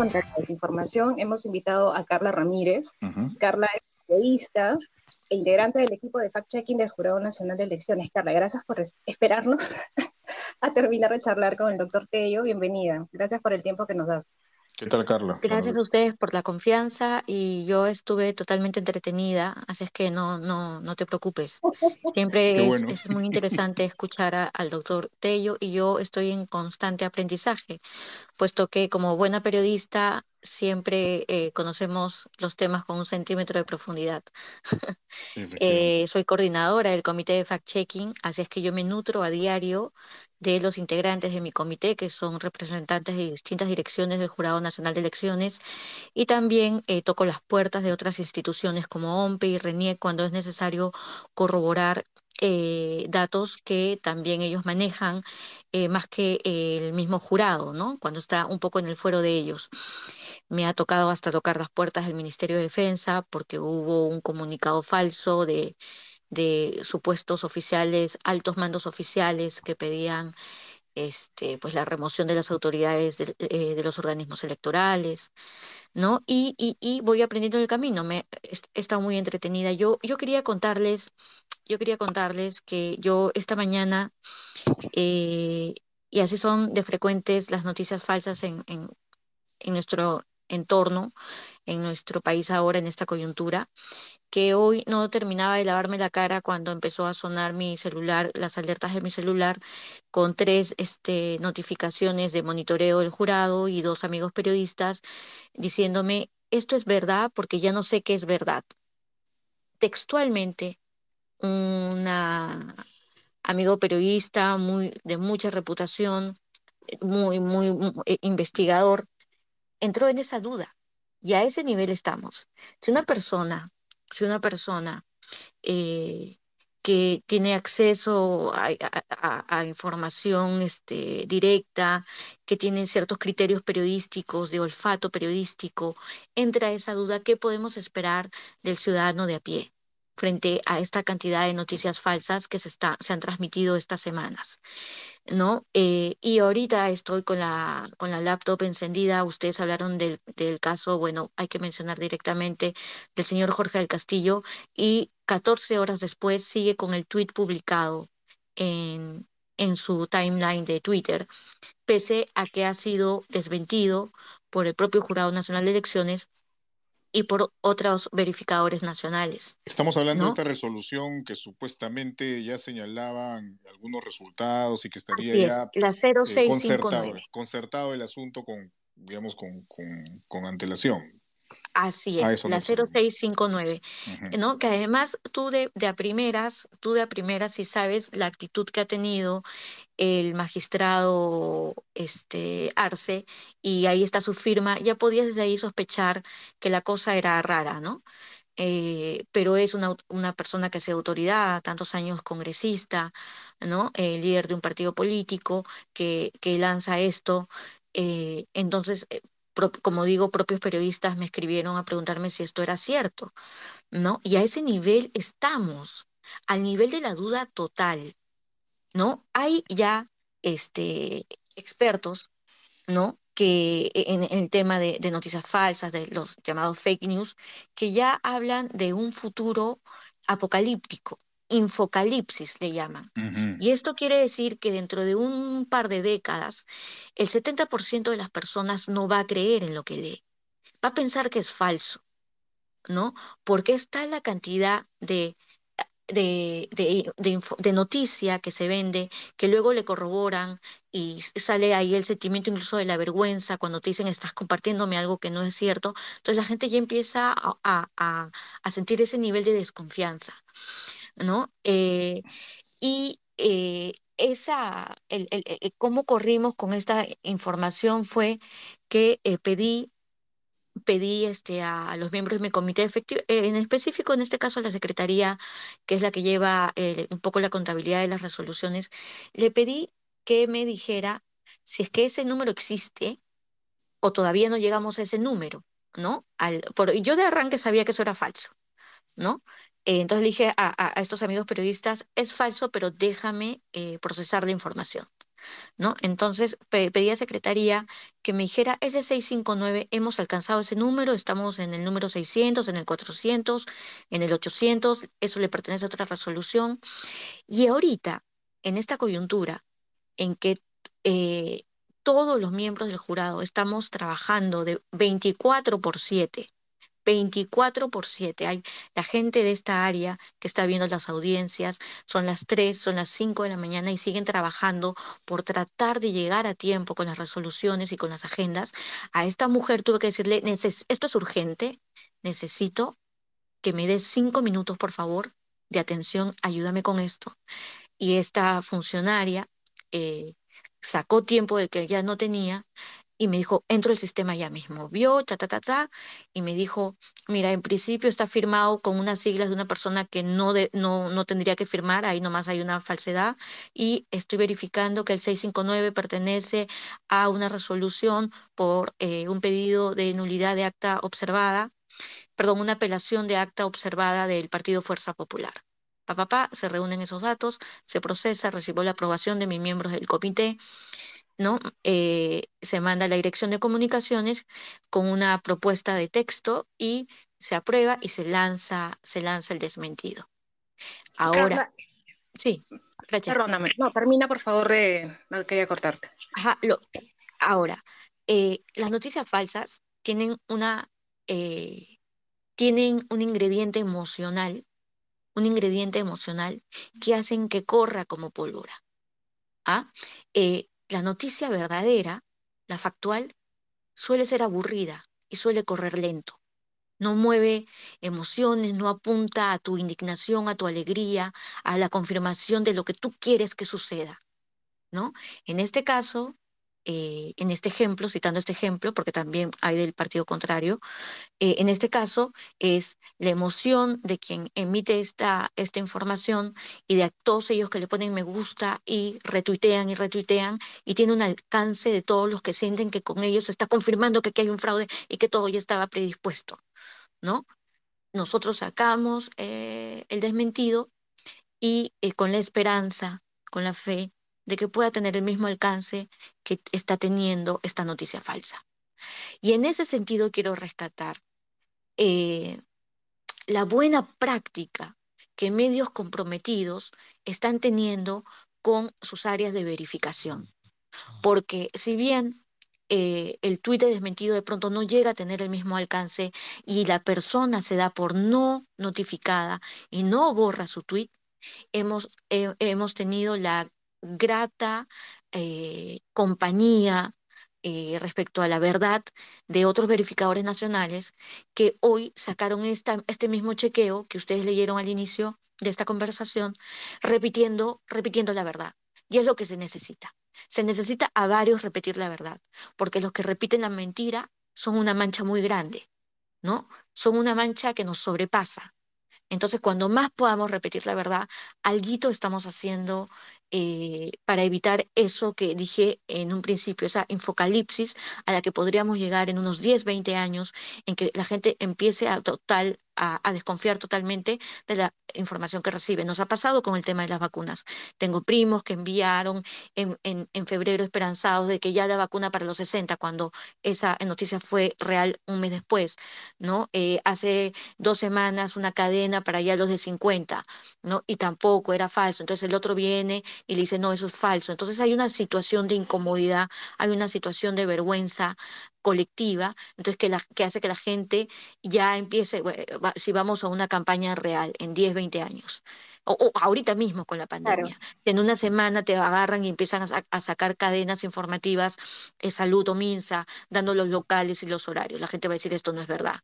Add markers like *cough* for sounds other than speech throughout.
contra la desinformación hemos invitado a Carla Ramírez. Carla es periodista e integrante del equipo de fact-checking del Jurado Nacional de Elecciones. Carla, gracias por esperarnos *laughs* a terminar de charlar con el doctor Tello. Bienvenida. Gracias por el tiempo que nos das. ¿Qué tal, Carla? Gracias a ustedes por la confianza y yo estuve totalmente entretenida, así es que no, no, no te preocupes. Siempre *laughs* es, muy interesante escuchar al doctor Tello y yo estoy en constante aprendizaje, puesto que como buena periodista siempre eh, conocemos los temas con un centímetro de profundidad. *laughs* eh, soy coordinadora del comité de fact-checking, así es que yo me nutro a diario de los integrantes de mi comité, que son representantes de distintas direcciones del Jurado Nacional de Elecciones, y también eh, toco las puertas de otras instituciones como OMPE y RENIEC cuando es necesario corroborar eh, datos que también ellos manejan eh, más que el mismo jurado, ¿no? Cuando está un poco en el fuero de ellos. Me ha tocado hasta tocar las puertas del Ministerio de Defensa porque hubo un comunicado falso de de supuestos oficiales, altos mandos oficiales que pedían este, pues la remoción de las autoridades de, eh, los organismos electorales, ¿no? Y, y, voy aprendiendo en el camino, me he estado muy entretenida. Yo, yo quería contarles, yo quería contarles que yo esta mañana, eh, y así son de frecuentes las noticias falsas en, en, en nuestro entorno, en nuestro país ahora, en esta coyuntura, que hoy no terminaba de lavarme la cara cuando empezó a sonar mi celular, las alertas de mi celular, con tres este, notificaciones de monitoreo del jurado y dos amigos periodistas diciéndome, esto es verdad porque ya no sé qué es verdad. Textualmente, un amigo periodista muy, de mucha reputación, muy, muy, muy eh, investigador, entró en esa duda. Y a ese nivel estamos. Si una persona, si una persona eh, que tiene acceso a, información este, directa, que tiene ciertos criterios periodísticos, de olfato periodístico, entra a esa duda, ¿qué podemos esperar del ciudadano de a pie frente a esta cantidad de noticias falsas que se, está, se han transmitido estas semanas? ¿no? Eh, y ahorita estoy con la, con la laptop encendida. Ustedes hablaron del, del, caso, bueno, hay que mencionar directamente del señor Jorge del Castillo y 14 horas después sigue con el tweet publicado en, en su timeline de Twitter, pese a que ha sido desmentido por el propio Jurado Nacional de Elecciones y por otros verificadores nacionales. Estamos hablando de esta resolución que supuestamente ya señalaban algunos resultados y que estaría ya la eh, concertado, concertado, el asunto con, digamos, con, con, con antelación. Así es, la 0659, ¿no? Que además tú de, de, a primeras, tú de a primeras si sabes la actitud que ha tenido el magistrado este Arce y ahí está su firma, ya podías desde ahí sospechar que la cosa era rara, ¿no? Eh, pero es una, una, persona que hace autoridad, tantos años congresista, ¿no? El líder de un partido político que, que lanza esto. Eh, entonces, eh, como digo, propios periodistas me escribieron a preguntarme si esto era cierto, ¿no? Y a ese nivel estamos, al nivel de la duda total, ¿no? Hay ya este, expertos, ¿no? que e, en, el tema de, noticias falsas, de los llamados fake news, que ya hablan de un futuro apocalíptico, infocalipsis le llaman. Y esto quiere decir que dentro de un par de décadas, el 70% de las personas no va a creer en lo que lee, va a pensar que es falso, ¿no? Porque está la cantidad de de, de, de, noticia que se vende, que luego le corroboran y sale ahí el sentimiento incluso de la vergüenza cuando te dicen estás compartiéndome algo que no es cierto. Entonces la gente ya empieza a, a, a sentir ese nivel de desconfianza. ¿No? Eh, y eh, esa, el, el, cómo corrimos con esta información fue que eh, pedí pedí este, a los miembros de mi comité efectivo, en específico en este caso a la Secretaría, que es la que lleva un poco la contabilidad de las resoluciones, le pedí que me dijera si es que ese número existe o todavía no llegamos a ese número, ¿no? Al, por, yo de arranque sabía que eso era falso, Eh, entonces le dije a, estos amigos periodistas, es falso, pero déjame eh, procesar la información. Entonces pedí a Secretaría que me dijera, ese 659, hemos alcanzado ese número, estamos en el número 600, en el 400, en el 800, eso le pertenece a otra resolución. Y ahorita, en esta coyuntura, en que eh, todos los miembros del jurado estamos trabajando de 24 por 7, 24 por 7. Hay la gente de esta área que está viendo las audiencias, son las 3, son las 5 de la mañana y siguen trabajando por tratar de llegar a tiempo con las resoluciones y con las agendas. A esta mujer tuve que decirle, esto es urgente, necesito que me des cinco minutos, por favor, de atención, ayúdame con esto. Y esta funcionaria eh, sacó tiempo del que ya no tenía y me dijo, entro el sistema ya mismo. Vio, ta, ta, ta, ta, y me dijo, mira, en principio está firmado con unas siglas de una persona que no, de, no, no tendría que firmar, ahí nomás hay una falsedad, y estoy verificando que el 659 pertenece a una resolución por eh, un pedido de nulidad de acta observada, perdón, una apelación de acta observada del Partido Fuerza Popular. Papá, pa, se reúnen esos datos, se procesa, recibo la aprobación de mis miembros del comité, ¿no? Eh, se manda a la dirección de comunicaciones con una propuesta de texto y se aprueba y se lanza, se lanza el desmentido. Ahora, sí, Perdóname, no, termina por favor, de, no quería cortarte. Ajá, lo, ahora, eh, las noticias falsas tienen una, eh, tienen un ingrediente emocional, un ingrediente emocional que hacen que corra como pólvora. ¿Ah? La noticia verdadera, la factual, suele ser aburrida y suele correr lento. No mueve emociones, no apunta a tu indignación, a tu alegría, a la confirmación de lo que tú quieres que suceda. ¿no? En este caso, eh, en este ejemplo, citando este ejemplo, porque también hay del partido contrario, eh, en este caso es la emoción de quien emite esta, esta información y de todos ellos que le ponen me gusta y retuitean y retuitean y tiene un alcance de todos los que sienten que con ellos se está confirmando que aquí hay un fraude y que todo ya estaba predispuesto, ¿no? Nosotros sacamos eh, el desmentido y con la esperanza, con la fe de que pueda tener el mismo alcance que está teniendo esta noticia falsa. Y en ese sentido quiero rescatar eh, la buena práctica que medios comprometidos están teniendo con sus áreas de verificación. Porque si bien eh, el tuit de desmentido de pronto no llega a tener el mismo alcance y la persona se da por no notificada y no borra su tuit, hemos, eh, hemos tenido la grata eh, compañía eh, respecto a la verdad de otros verificadores nacionales que hoy sacaron esta, este mismo chequeo que ustedes leyeron al inicio de esta conversación, repitiendo, repitiendo la verdad. Y es lo que se necesita. Se necesita a varios repetir la verdad, porque los que repiten la mentira son una mancha muy grande, ¿no? Son una mancha que nos sobrepasa. Entonces, cuando más podamos repetir la verdad, algo estamos haciendo eh, para evitar eso que dije en un principio, esa infocalipsis a la que podríamos llegar en unos 10, 20 años, en que la gente empiece a total a, desconfiar totalmente de la información que recibe. Nos ha pasado con el tema de las vacunas. Tengo primos que enviaron en, en, febrero esperanzados de que ya la vacuna para los 60, cuando esa noticia fue real un mes después, ¿no? Eh, hace dos semanas una cadena para ya los de 50, ¿no? Y tampoco era falso. Entonces el otro viene y le dice, no, eso es falso. Entonces hay una situación de incomodidad, hay una situación de vergüenza colectiva, entonces que, la, que hace que la gente ya empiece, si vamos a una campaña real en 10, 20 años, o, ahorita mismo con la pandemia, en una semana te agarran y empiezan a, sacar cadenas informativas, eh, salud o minsa, dando los locales y los horarios. La gente va a decir esto no es verdad.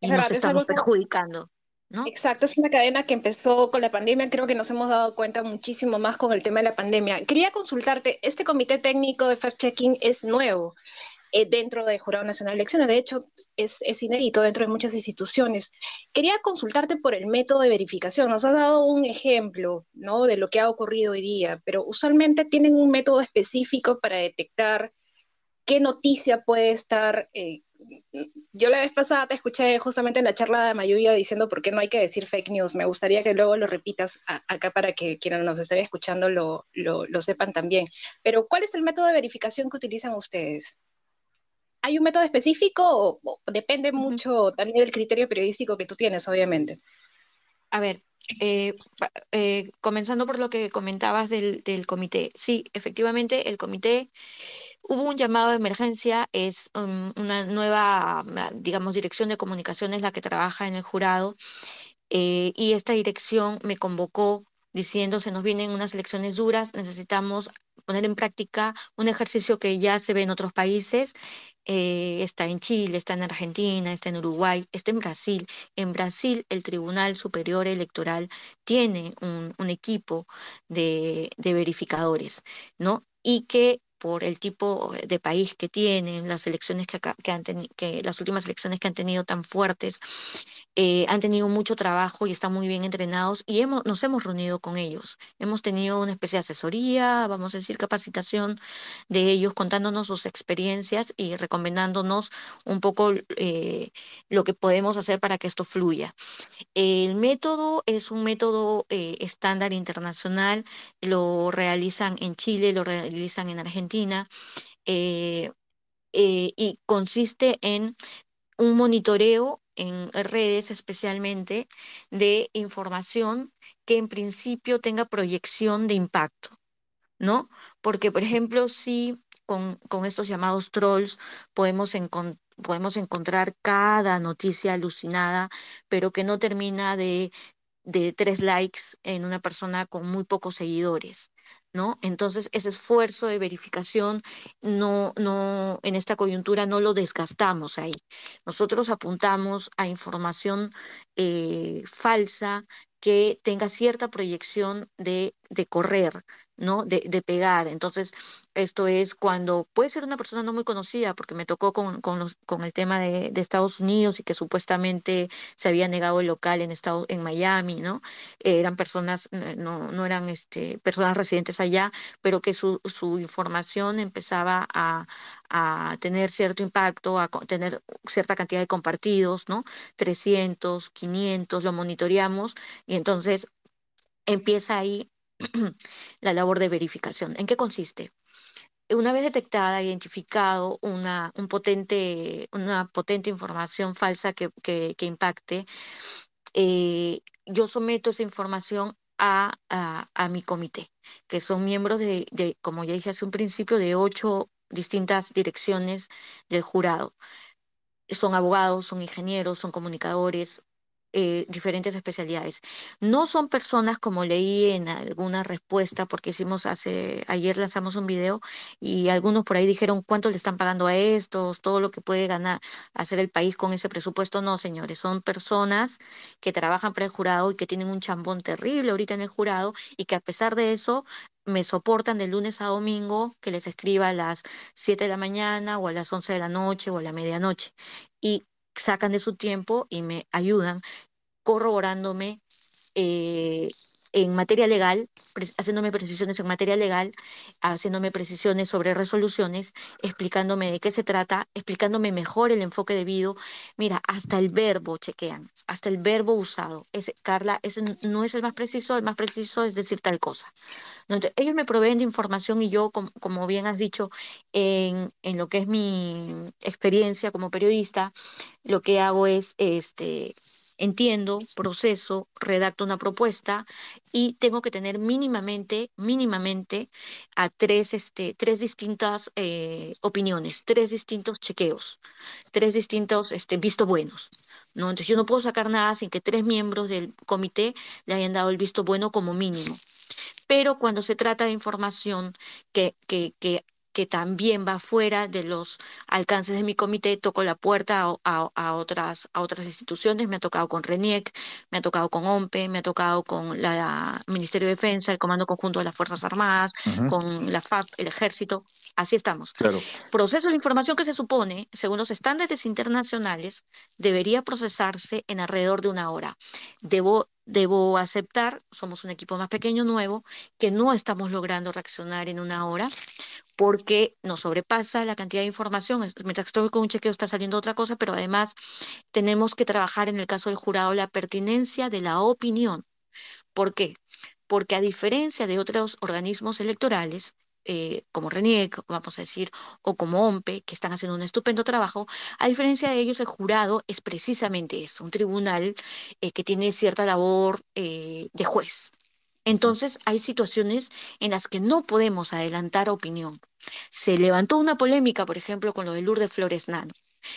Y nos estamos perjudicando. ¿No? Exacto, es una cadena que empezó con la pandemia, creo que nos hemos dado cuenta muchísimo más con el tema de la pandemia. Quería consultarte, este comité técnico de fact-checking es nuevo, eh, dentro del Jurado Nacional de Elecciones. De hecho, es, es, inédito dentro de muchas instituciones. Quería consultarte por el método de verificación. Nos has dado un ejemplo ¿no? de lo que ha ocurrido hoy día, pero usualmente tienen un método específico para detectar qué noticia puede estar, eh, yo la vez pasada te escuché justamente en la charla de Mayuya diciendo por qué no hay que decir fake news. Me gustaría que luego lo repitas acá para que quienes nos estén escuchando lo, lo, sepan también. Pero, ¿cuál es el método de verificación que utilizan ustedes? ¿Hay un método específico o, depende mucho también del criterio periodístico que tú tienes, obviamente? A ver, eh, eh, comenzando por lo que comentabas del, del comité. Sí, efectivamente, el comité Hubo un llamado de emergencia, es una nueva, digamos, dirección de comunicaciones la que trabaja en el jurado, eh, y esta dirección me convocó diciendo, se nos vienen unas elecciones duras, necesitamos poner en práctica un ejercicio que ya se ve en otros países, eh, está en Chile, está en Argentina, está en Uruguay, está en Brasil. En Brasil el Tribunal Superior Electoral tiene un, equipo de, de verificadores, ¿no? Y que por el tipo de país que tienen, las elecciones que, han que las últimas elecciones que han tenido tan fuertes, eh, han tenido mucho trabajo y están muy bien entrenados y hemos, nos hemos reunido con ellos. Hemos tenido una especie de asesoría, vamos a decir, capacitación de ellos, contándonos sus experiencias y recomendándonos un poco eh, lo que podemos hacer para que esto fluya. El método es un método eh, estándar internacional, lo realizan en Chile, lo realizan en Argentina eh, eh, y consiste en un monitoreo en redes especialmente de información que en principio tenga proyección de impacto, ¿no? Porque, por ejemplo, si con, estos llamados trolls podemos, podemos encontrar cada noticia alucinada, pero que no termina de de tres likes en una persona con muy pocos seguidores. ¿No? Entonces, ese esfuerzo de verificación no, no, en esta coyuntura no lo desgastamos ahí. Nosotros apuntamos a información eh, falsa que tenga cierta proyección de, de correr, ¿no? De, pegar. Entonces, esto es cuando puede ser una persona no muy conocida, porque me tocó con, con, los, con el tema de, Estados Unidos y que supuestamente se había negado el local en, Estado, en Miami, ¿no? eran personas, no, no eran este, personas residentes allá, pero que su, su información empezaba a, a tener cierto impacto, a tener cierta cantidad de compartidos, ¿no? 300, 500, lo monitoreamos y entonces empieza ahí *clears throat* la labor de verificación. ¿En qué consiste? Una vez detectada, identificado una, un potente, una potente información falsa que, que, impacte, eh, yo someto esa información a, a, mi comité, que son miembros de, de, como ya dije hace un principio, de ocho distintas direcciones del jurado. Son abogados, son ingenieros, son comunicadores, eh, diferentes especialidades. No son personas como leí en alguna respuesta, porque hicimos hace, ayer lanzamos un video y algunos por ahí dijeron cuánto le están pagando a estos, todo lo que puede ganar, hacer el país con ese presupuesto. No, señores, son personas que trabajan para el jurado y que tienen un chambón terrible ahorita en el jurado y que a pesar de eso me soportan de lunes a domingo que les escriba a las 7 de la mañana o a las 11 de la noche o a la medianoche. Y sacan de su tiempo y me ayudan corroborándome eh, en materia legal, haciéndome precisiones en materia legal, haciéndome precisiones sobre resoluciones, explicándome de qué se trata, explicándome mejor el enfoque debido. Mira, hasta el verbo chequean, hasta el verbo usado. Ese, Carla, ese no es el más preciso, el más preciso es decir tal cosa. ellos me proveen de información y yo, como, como bien has dicho, en, en, lo que es mi experiencia como periodista, lo que hago es este entiendo, proceso, redacto una propuesta y tengo que tener mínimamente, mínimamente a tres, este, tres distintas eh, opiniones, tres distintos chequeos, tres distintos este, visto buenos. ¿no? Entonces yo no puedo sacar nada sin que tres miembros del comité le hayan dado el visto bueno como mínimo. Pero cuando se trata de información que, que, que que también va fuera de los alcances de mi comité, toco la puerta a, otras, a otras instituciones, me ha tocado con RENIEC, me ha tocado con OMPE, me ha tocado con la Ministerio de Defensa, el Comando Conjunto de las Fuerzas Armadas, con la FAP, el Ejército, así estamos. Claro. Proceso de información que se supone, según los estándares internacionales, debería procesarse en alrededor de una hora. Debo debo aceptar, somos un equipo más pequeño, nuevo, que no estamos logrando reaccionar en una hora porque nos sobrepasa la cantidad de información. Mientras estoy con un chequeo está saliendo otra cosa, pero además tenemos que trabajar en el caso del jurado la pertinencia de la opinión. ¿Por qué? Porque a diferencia de otros organismos electorales, eh, como RENIEC, vamos a decir, o como OMPE, que están haciendo un estupendo trabajo, a diferencia de ellos, el jurado es precisamente eso, un tribunal eh, que tiene cierta labor eh, de juez. Entonces, hay situaciones en las que no podemos adelantar opinión. Se levantó una polémica, por ejemplo, con lo de Lourdes Flores Nano,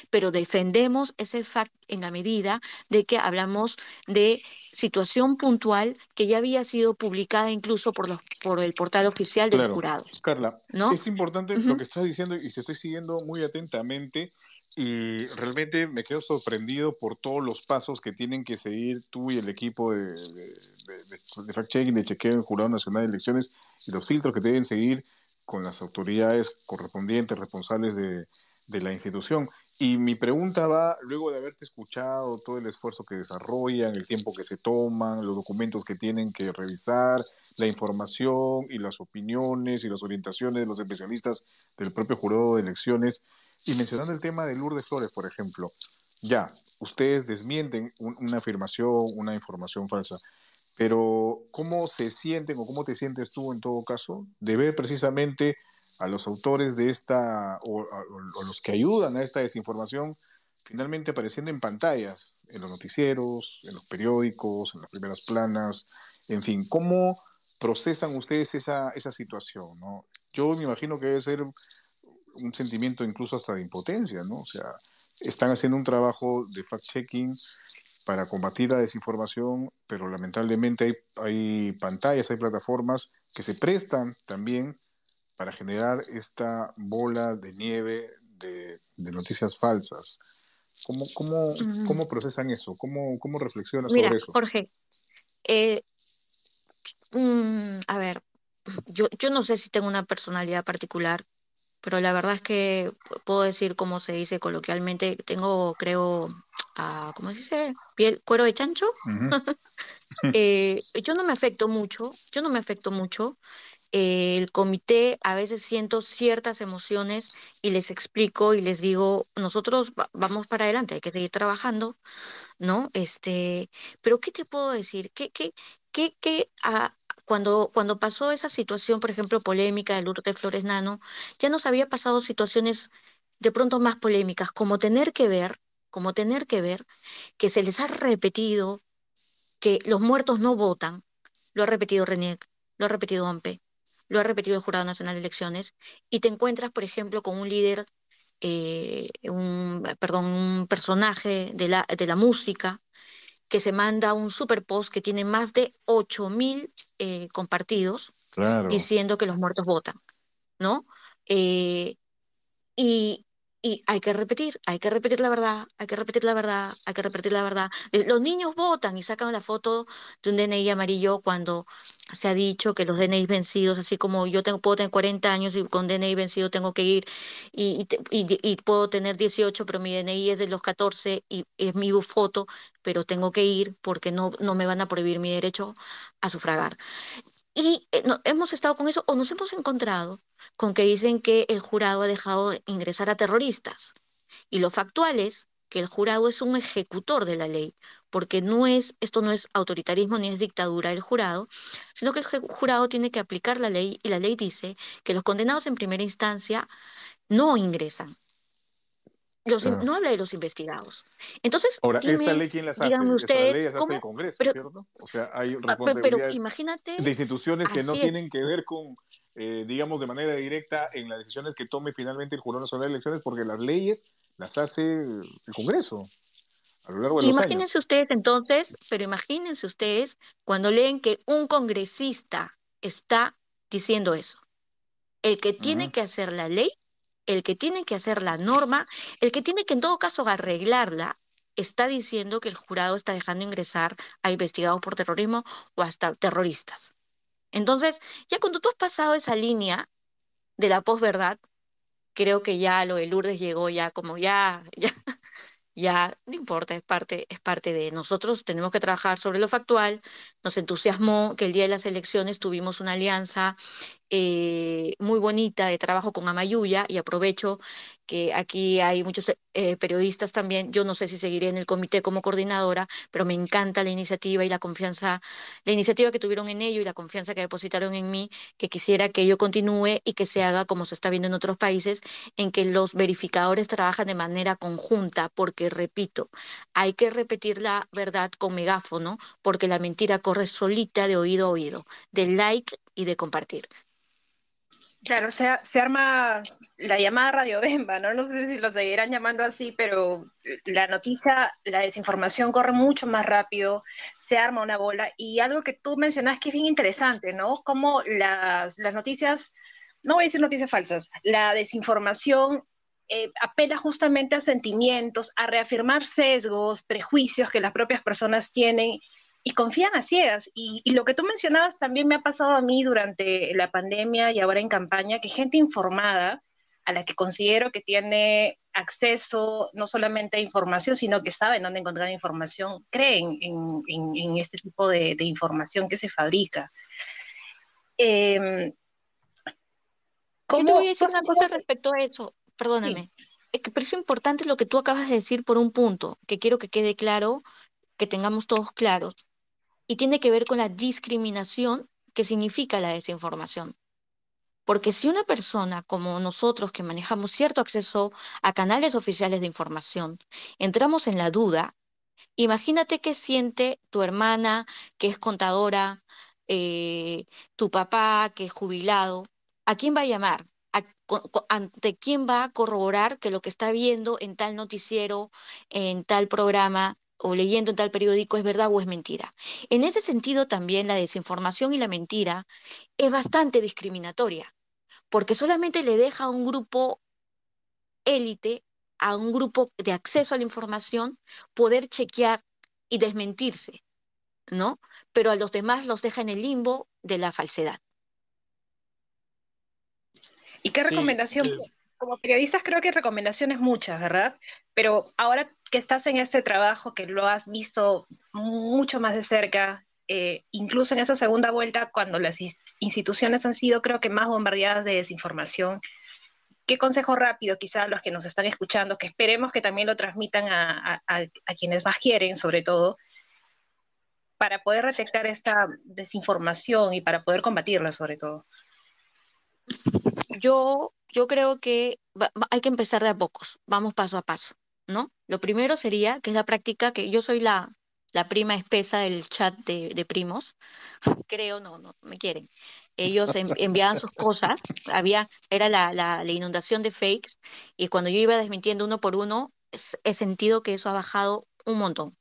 pero defendemos ese fact en la medida de que hablamos de situación puntual que ya había sido publicada incluso por, los, por el portal oficial del jurado. Carla, ¿no? es importante lo que estás diciendo y te estoy siguiendo muy atentamente y realmente me quedo sorprendido por todos los pasos que tienen que seguir tú y el equipo de, de fact-checking, de chequeo en Jurado Nacional de Elecciones y los filtros que deben seguir con las autoridades correspondientes, responsables de, de la institución. Y mi pregunta va, luego de haberte escuchado todo el esfuerzo que desarrollan, el tiempo que se toman, los documentos que tienen que revisar, la información y las opiniones y las orientaciones de los especialistas del propio jurado de elecciones, y mencionando el tema de Lourdes Flores, por ejemplo, ya, ustedes desmienten una afirmación, una información falsa, pero ¿cómo se sienten o cómo te sientes tú en todo caso de ver precisamente a los autores de esta o, los que ayudan a esta desinformación finalmente apareciendo en pantallas, en los noticieros, en los periódicos, en las primeras planas, en fin, ¿cómo procesan ustedes esa, esa situación? ¿no? Yo me imagino que debe ser un sentimiento incluso hasta de impotencia, ¿no? O sea, están haciendo un trabajo de fact-checking para combatir la desinformación, pero lamentablemente hay, hay pantallas, hay plataformas que se prestan también para generar esta bola de nieve de, noticias falsas. ¿Cómo, cómo, cómo procesan eso? ¿Cómo, cómo reflexionan sobre eso? Jorge, eh, mm, a ver, yo, yo no sé si tengo una personalidad particular, pero la verdad es que puedo decir, como se dice coloquialmente, tengo, creo, uh, ¿cómo se dice? Piel, cuero de chancho. *laughs* Eh, yo no me afecto mucho, yo no me afecto mucho. Eh, el comité a veces siento ciertas emociones y les explico y les digo, nosotros vamos para adelante, hay que seguir trabajando, ¿no? Este, pero ¿qué te puedo decir? ¿Qué, qué, qué, qué ah, cuando, cuando pasó esa situación, por ejemplo, polémica de Flores Nano, ya nos había pasado situaciones de pronto más polémicas, como tener que ver, como tener que ver que se les ha repetido que los muertos no votan, lo ha repetido Reniec, lo ha repetido AMPE, lo ha repetido el Jurado Nacional de Elecciones, y te encuentras, por ejemplo, con un líder, eh, un, perdón, un personaje de la, de la música, que se manda un super post que tiene más de 8000 eh, compartidos diciendo que los muertos votan, ¿no? Eh, y, y hay que repetir, hay que repetir la verdad, hay que repetir la verdad, hay que repetir la verdad. Eh, los niños votan y sacan la foto de un DNI amarillo cuando se ha dicho que los DNI vencidos, así como yo tengo, puedo tener 40 años y con DNI vencido tengo que ir y, y, puedo tener 18, pero mi DNI es de los 14 y es mi foto, pero tengo que ir porque no, no me van a prohibir mi derecho a sufragar. Y eh, hemos estado con eso o nos hemos encontrado con que dicen que el jurado ha dejado ingresar a terroristas. Y lo factual es que el jurado es un ejecutor de la ley, porque no es, esto no es autoritarismo ni es dictadura del jurado, sino que el jurado tiene que aplicar la ley y la ley dice que los condenados en primera instancia no ingresan, no habla de los investigados. Entonces, ahora, ¿esta ley quién las hace? Esta ley las hace el Congreso, ¿cierto? O sea, hay ah, responsabilidades de instituciones que no tienen que ver con, eh, digamos, de manera directa en las decisiones que tome finalmente el Jurado Nacional de Elecciones, porque las leyes las hace el Congreso. A lo largo de imagínense ustedes entonces, pero imagínense ustedes cuando leen que un congresista está diciendo eso. El que tiene que hacer la ley el que tiene que hacer la norma, el que tiene que en todo caso arreglarla, está diciendo que el jurado está dejando ingresar a investigados por terrorismo o hasta terroristas. Entonces, ya cuando tú has pasado esa línea de la posverdad, creo que ya lo de Lourdes llegó ya como ya, *laughs* ya, ya no importa, es parte, es parte de nosotros, tenemos que trabajar sobre lo factual, nos entusiasmó que el día de las elecciones tuvimos una alianza eh, muy bonita de trabajo con Amayuya y aprovecho que aquí hay muchos eh, periodistas también. Yo no sé si seguiré en el comité como coordinadora, pero me encanta la iniciativa y la confianza, la iniciativa que tuvieron en ello y la confianza que depositaron en mí, que quisiera que yo continúe y que se haga como se está viendo en otros países, en que los verificadores trabajan de manera conjunta, porque, repito, hay que repetir la verdad con megáfono, porque la mentira corre solita de oído a oído, de like y de compartir. Claro, se, se arma la llamada Radio Bemba, ¿no? No sé si lo seguirán llamando así, pero la noticia, la desinformación corre mucho más rápido, se arma una bola. Y algo que tú mencionas que es bien interesante, ¿no? Como las, las noticias, no voy a decir noticias falsas, la desinformación eh, apela justamente a sentimientos, a reafirmar sesgos, prejuicios que las propias personas tienen y confían a ciegas. Y, lo que tú mencionabas también me ha pasado a mí durante la pandemia y ahora en campaña, que gente informada, a la que considero que tiene acceso no solamente a información, sino que saben dónde encontrar información, creen en, este tipo de, información que se fabrica. Eh, ¿cómo, Yo te voy a decir una cosa respecto a eso, perdóname. Es que parece importante lo que tú acabas de decir por un punto, que quiero que quede claro, que tengamos todos claros y tiene que ver con la discriminación que significa la desinformación. Porque si una persona como nosotros que manejamos cierto acceso a canales oficiales de información, entramos en la duda, imagínate qué siente tu hermana que es contadora, eh, tu papá que es jubilado, ¿a quién va a llamar? ¿Ante quién va a corroborar que lo que está viendo en tal noticiero, en tal programa, o leyendo en tal periódico es verdad o es mentira. En ese sentido también la desinformación y la mentira es bastante discriminatoria, porque solamente le deja a un grupo élite, a un grupo de acceso a la información, poder chequear y desmentirse, ¿no? Pero a los demás los deja en el limbo de la falsedad. ¿Y qué recomendación? Como periodistas creo que recomendaciones muchas, ¿verdad? Pero ahora que estás en este trabajo, que lo has visto mucho más de cerca, eh, incluso en esa segunda vuelta, cuando las instituciones han sido, creo que, más bombardeadas de desinformación, ¿qué consejo rápido quizá a los que nos están escuchando, que esperemos que también lo transmitan a, a quienes más quieren, sobre todo, para poder detectar esta desinformación y para poder combatirla, sobre todo? Yo yo creo que hay que empezar de a pocos, vamos paso a paso, ¿no? Lo primero sería, que es la práctica, que yo soy la, la prima espesa del chat de, primos, *laughs* creo, no, no me quieren. Ellos enviaban sus cosas, había, era la, la, inundación de fakes, y cuando yo iba desmintiendo uno por uno, he sentido que eso ha bajado un montón.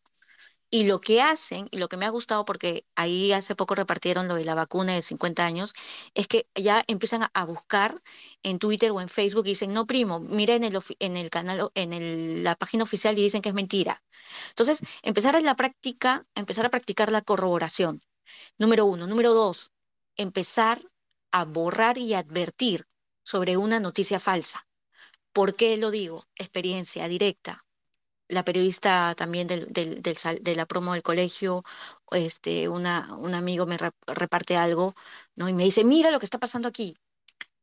Y lo que hacen, y lo que me ha gustado, porque ahí hace poco repartieron lo de la vacuna de 50 años, es que ya empiezan a buscar en Twitter o en Facebook y dicen, no, primo, mira en el, canal, en la página oficial y dicen que es mentira. Entonces, empezar en la práctica, empezar a practicar la corroboración. Número uno. Número dos, empezar a borrar y advertir sobre una noticia falsa. ¿Por qué lo digo? Experiencia directa la periodista también del, del, de la promo del colegio, este, un amigo me reparte algo, ¿no? Y me dice, mira lo que está pasando aquí.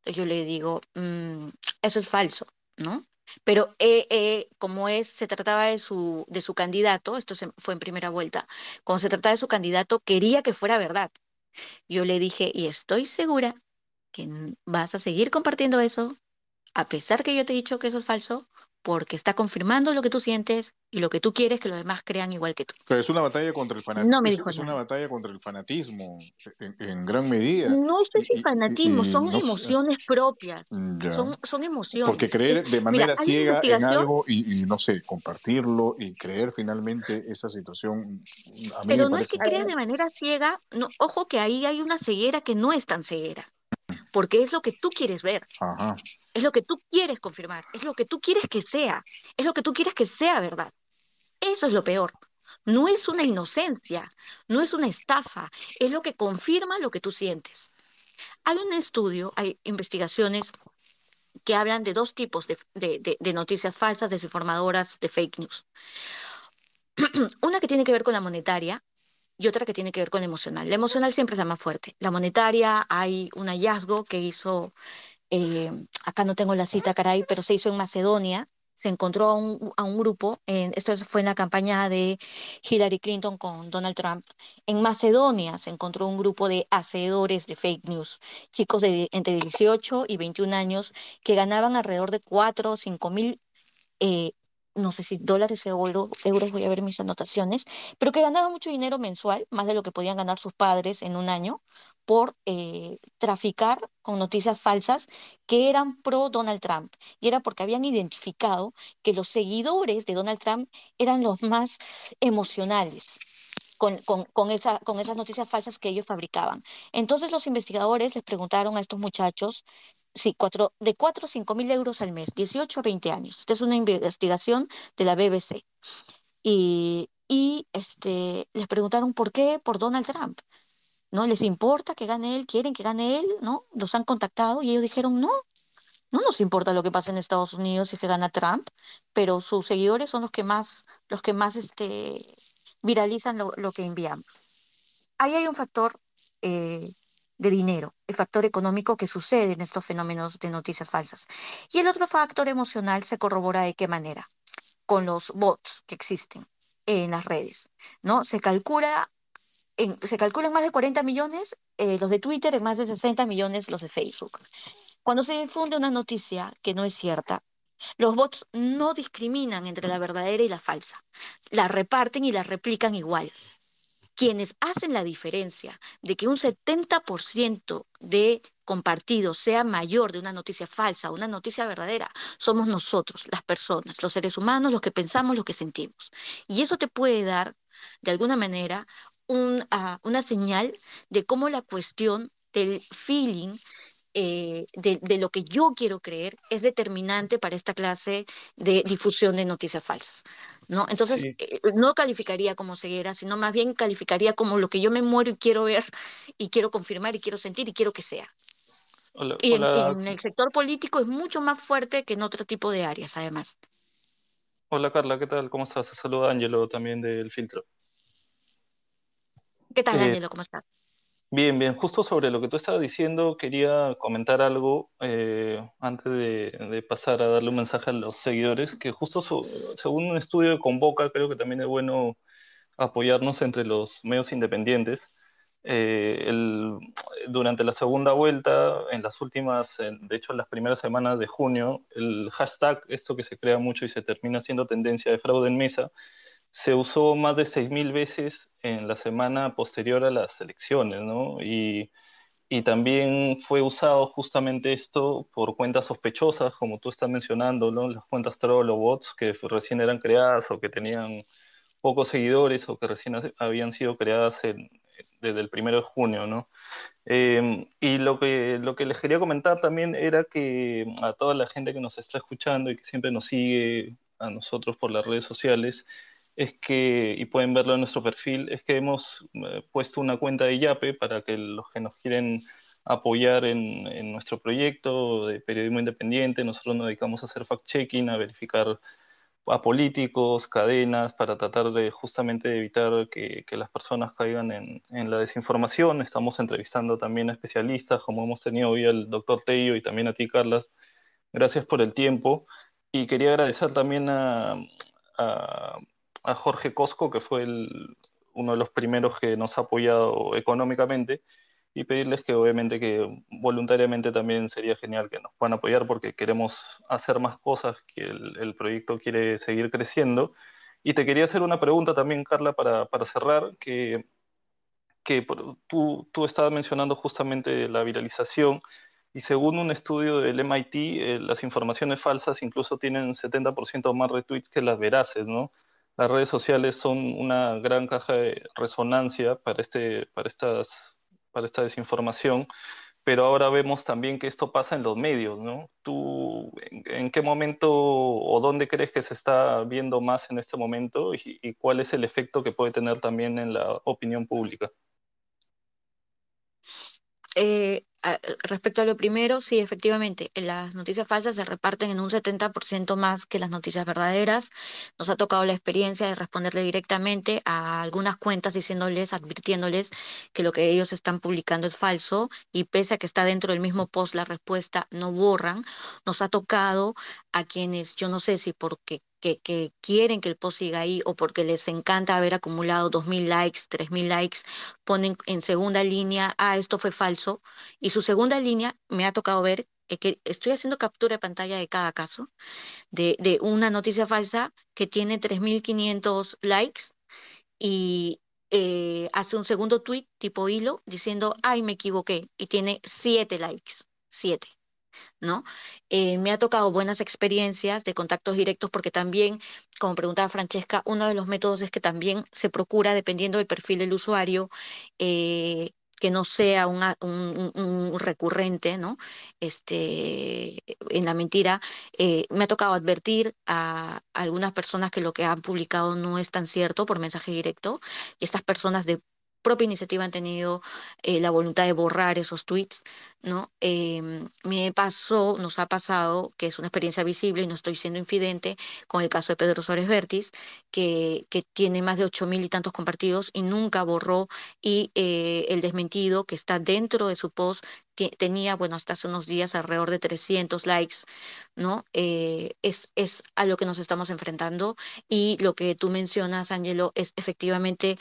Yo le digo, mm, eso es falso, ¿no? Pero eh, eh, como es, se trataba de su, de su candidato, esto se, fue en primera vuelta, como se trataba de su candidato, quería que fuera verdad. Yo le dije, y estoy segura que vas a seguir compartiendo eso, a pesar que yo te he dicho que eso es falso, porque está confirmando lo que tú sientes y lo que tú quieres que los demás crean igual que tú. Pero es una batalla contra el fanatismo. No me dijo es, una batalla contra el fanatismo, en, gran medida. No es el fanatismo, son emociones propias. Son, son, emociones. Porque creer de manera ciega en algo y, no sé, compartirlo y creer finalmente esa situación. Pero no es que creas de manera ciega, no, ojo que ahí hay una ceguera que no es tan ceguera porque es lo que tú quieres ver, es lo que tú quieres confirmar, es lo que tú quieres que sea, es lo que tú quieres que sea verdad. Eso es lo peor. No es una inocencia, no es una estafa, es lo que confirma lo que tú sientes. Hay un estudio, hay investigaciones que hablan de dos tipos de, noticias falsas, desinformadoras, de fake news. *clears throat* Una que tiene que ver con la monetaria y otra que tiene que ver con emocional. La emocional siempre es la más fuerte. La monetaria, hay un hallazgo que hizo, eh, acá no tengo la cita, caray, pero se hizo en Macedonia, se encontró a un, grupo, esto fue en la campaña de Hillary Clinton con Donald Trump, en Macedonia se encontró un grupo de hacedores de fake news, chicos de entre 18 y 21 años que ganaban alrededor de 4 o 5 mil eh, no sé si dólares o euros, voy a ver mis anotaciones, pero que ganaban mucho dinero mensual, más de lo que podían ganar sus padres en un año, por eh, traficar con noticias falsas que eran pro Donald Trump. Y era porque habían identificado que los seguidores de Donald Trump eran los más emocionales. Con, con, esa, con esas noticias falsas que ellos fabricaban. Entonces los investigadores les preguntaron a estos muchachos sí, cuatro, de 4 a 5 mil euros al mes, 18 a 20 años. Esta es una investigación de la BBC. Y, y este, les preguntaron por qué, por Donald Trump. ¿no? ¿Les importa que gane él? ¿Quieren que gane él? ¿No? Los han contactado y ellos dijeron, no, no nos importa lo que pasa en Estados Unidos y que gana Trump, pero sus seguidores son los que más, los que más este, viralizan lo, que enviamos. Ahí hay un factor eh, de dinero, el factor económico que sucede en estos fenómenos de noticias falsas. Y el otro factor emocional se corrobora de qué manera, con los bots que existen en las redes, ¿no? Se calcula se calculan más de 40 millones eh, los de Twitter, en más de 60 millones los de Facebook. Cuando se difunde una noticia que no es cierta, los bots no discriminan entre la verdadera y la falsa. La reparten y la replican igual. Quienes hacen la diferencia de que un 70% de compartido sea mayor de una noticia falsa a una noticia verdadera, somos nosotros, las personas, los seres humanos, los que pensamos, los que sentimos. Y eso te puede dar, de alguna manera, Ah, una señal de cómo la cuestión del feeling eh, de, lo que yo quiero creer es determinante para esta clase de difusión de noticias falsas. ¿no? Entonces, eh, no calificaría como ceguera, sino más bien calificaría como lo que yo me muero y quiero ver y quiero confirmar y quiero sentir y quiero que sea. y en, el sector político es mucho más fuerte que en otro tipo de áreas, además. Hola Carla, ¿qué tal? ¿Cómo estás? Saluda Ángelo también del filtro. ¿Qué tal? Eh, ¿Cómo estás? Bien, bien. Justo sobre lo que tú estabas diciendo, quería comentar algo eh, antes de, pasar a darle un mensaje a los seguidores, que justo según un estudio de Convoca, creo que también es bueno apoyarnos entre los medios independientes. Eh, durante la segunda vuelta, en las últimas, de hecho en las primeras semanas de junio, el hashtag, esto que se crea mucho y se termina siendo tendencia de fraude en mesa, se usó más de 6.000 veces en la semana posterior a las elecciones, ¿no? Y, también fue usado justamente esto por cuentas sospechosas, como tú estás mencionando, ¿no? Las cuentas troll o bots que recién eran creadas o que tenían pocos seguidores o que recién habían sido creadas desde el primero de junio, ¿no? Em, y lo que, lo que les quería comentar también era que a toda la gente que nos está escuchando y que siempre nos sigue a nosotros por las redes sociales, es que, y pueden verlo en nuestro perfil, es que hemos eh, puesto una cuenta de Yape para que los que nos quieren apoyar en, nuestro proyecto de periodismo independiente, nosotros nos dedicamos a hacer fact-checking, a verificar a políticos, cadenas, para tratar de justamente evitar que, las personas caigan en, la desinformación. Estamos entrevistando también a especialistas, como hemos tenido hoy al doctor Tello y también a ti, Carlas. Gracias por el tiempo. Y quería agradecer también a a Jorge Cosco, que fue uno de los primeros que nos ha apoyado económicamente, y pedirles que obviamente que voluntariamente también sería genial que nos puedan apoyar porque queremos hacer más cosas, que el, proyecto quiere seguir creciendo. Y te quería hacer una pregunta también, Carla, para, para cerrar, que, que tú, tú estabas mencionando justamente la viralización y según un estudio del MIT, eh, las informaciones falsas incluso tienen un 70% más retweets que las veraces, ¿no? Las redes sociales son una gran caja de resonancia para, este, para, estas, para esta desinformación, pero ahora vemos también que esto pasa en los medios, ¿no? ¿Tú en, qué momento o dónde crees que se está viendo más en este momento y, cuál es el efecto que puede tener también en la opinión pública? Eh, respecto a lo primero, sí, efectivamente, las noticias falsas se reparten en un 70% más que las noticias verdaderas. Nos ha tocado la experiencia de responderle directamente a algunas cuentas diciéndoles, advirtiéndoles que lo que ellos están publicando es falso y pese a que está dentro del mismo post la respuesta, no borran. Nos ha tocado a quienes, yo no sé si porque que, que, quieren que el post siga ahí o porque les encanta haber acumulado 2.000 likes, 3.000 likes, ponen en segunda línea, ah, esto fue falso. Y su segunda línea me ha tocado ver eh, que estoy haciendo captura de pantalla de cada caso, de, de una noticia falsa que tiene 3.500 likes y eh, hace un segundo tweet tipo hilo diciendo, ay, me equivoqué, y tiene 7 likes, 7. ¿No? Eh, me ha tocado buenas experiencias de contactos directos porque también, como preguntaba Francesca, uno de los métodos es que también se procura, dependiendo del perfil del usuario, eh, que no sea un, recurrente, ¿no? Este, en la mentira. Eh, me ha tocado advertir a, algunas personas que lo que han publicado no es tan cierto por mensaje directo y estas personas de propia iniciativa han tenido eh, la voluntad de borrar esos tweets, ¿no? Em, me pasó, nos ha pasado, que es una experiencia visible y no estoy siendo infidente, con el caso de Pedro Suárez Vértiz, que, tiene más de ocho mil y tantos compartidos y nunca borró y eh, el desmentido que está dentro de su post tenía, bueno, hasta hace unos días alrededor de 300 likes, ¿no? Eh, es, es a lo que nos estamos enfrentando y lo que tú mencionas, Angelo, es efectivamente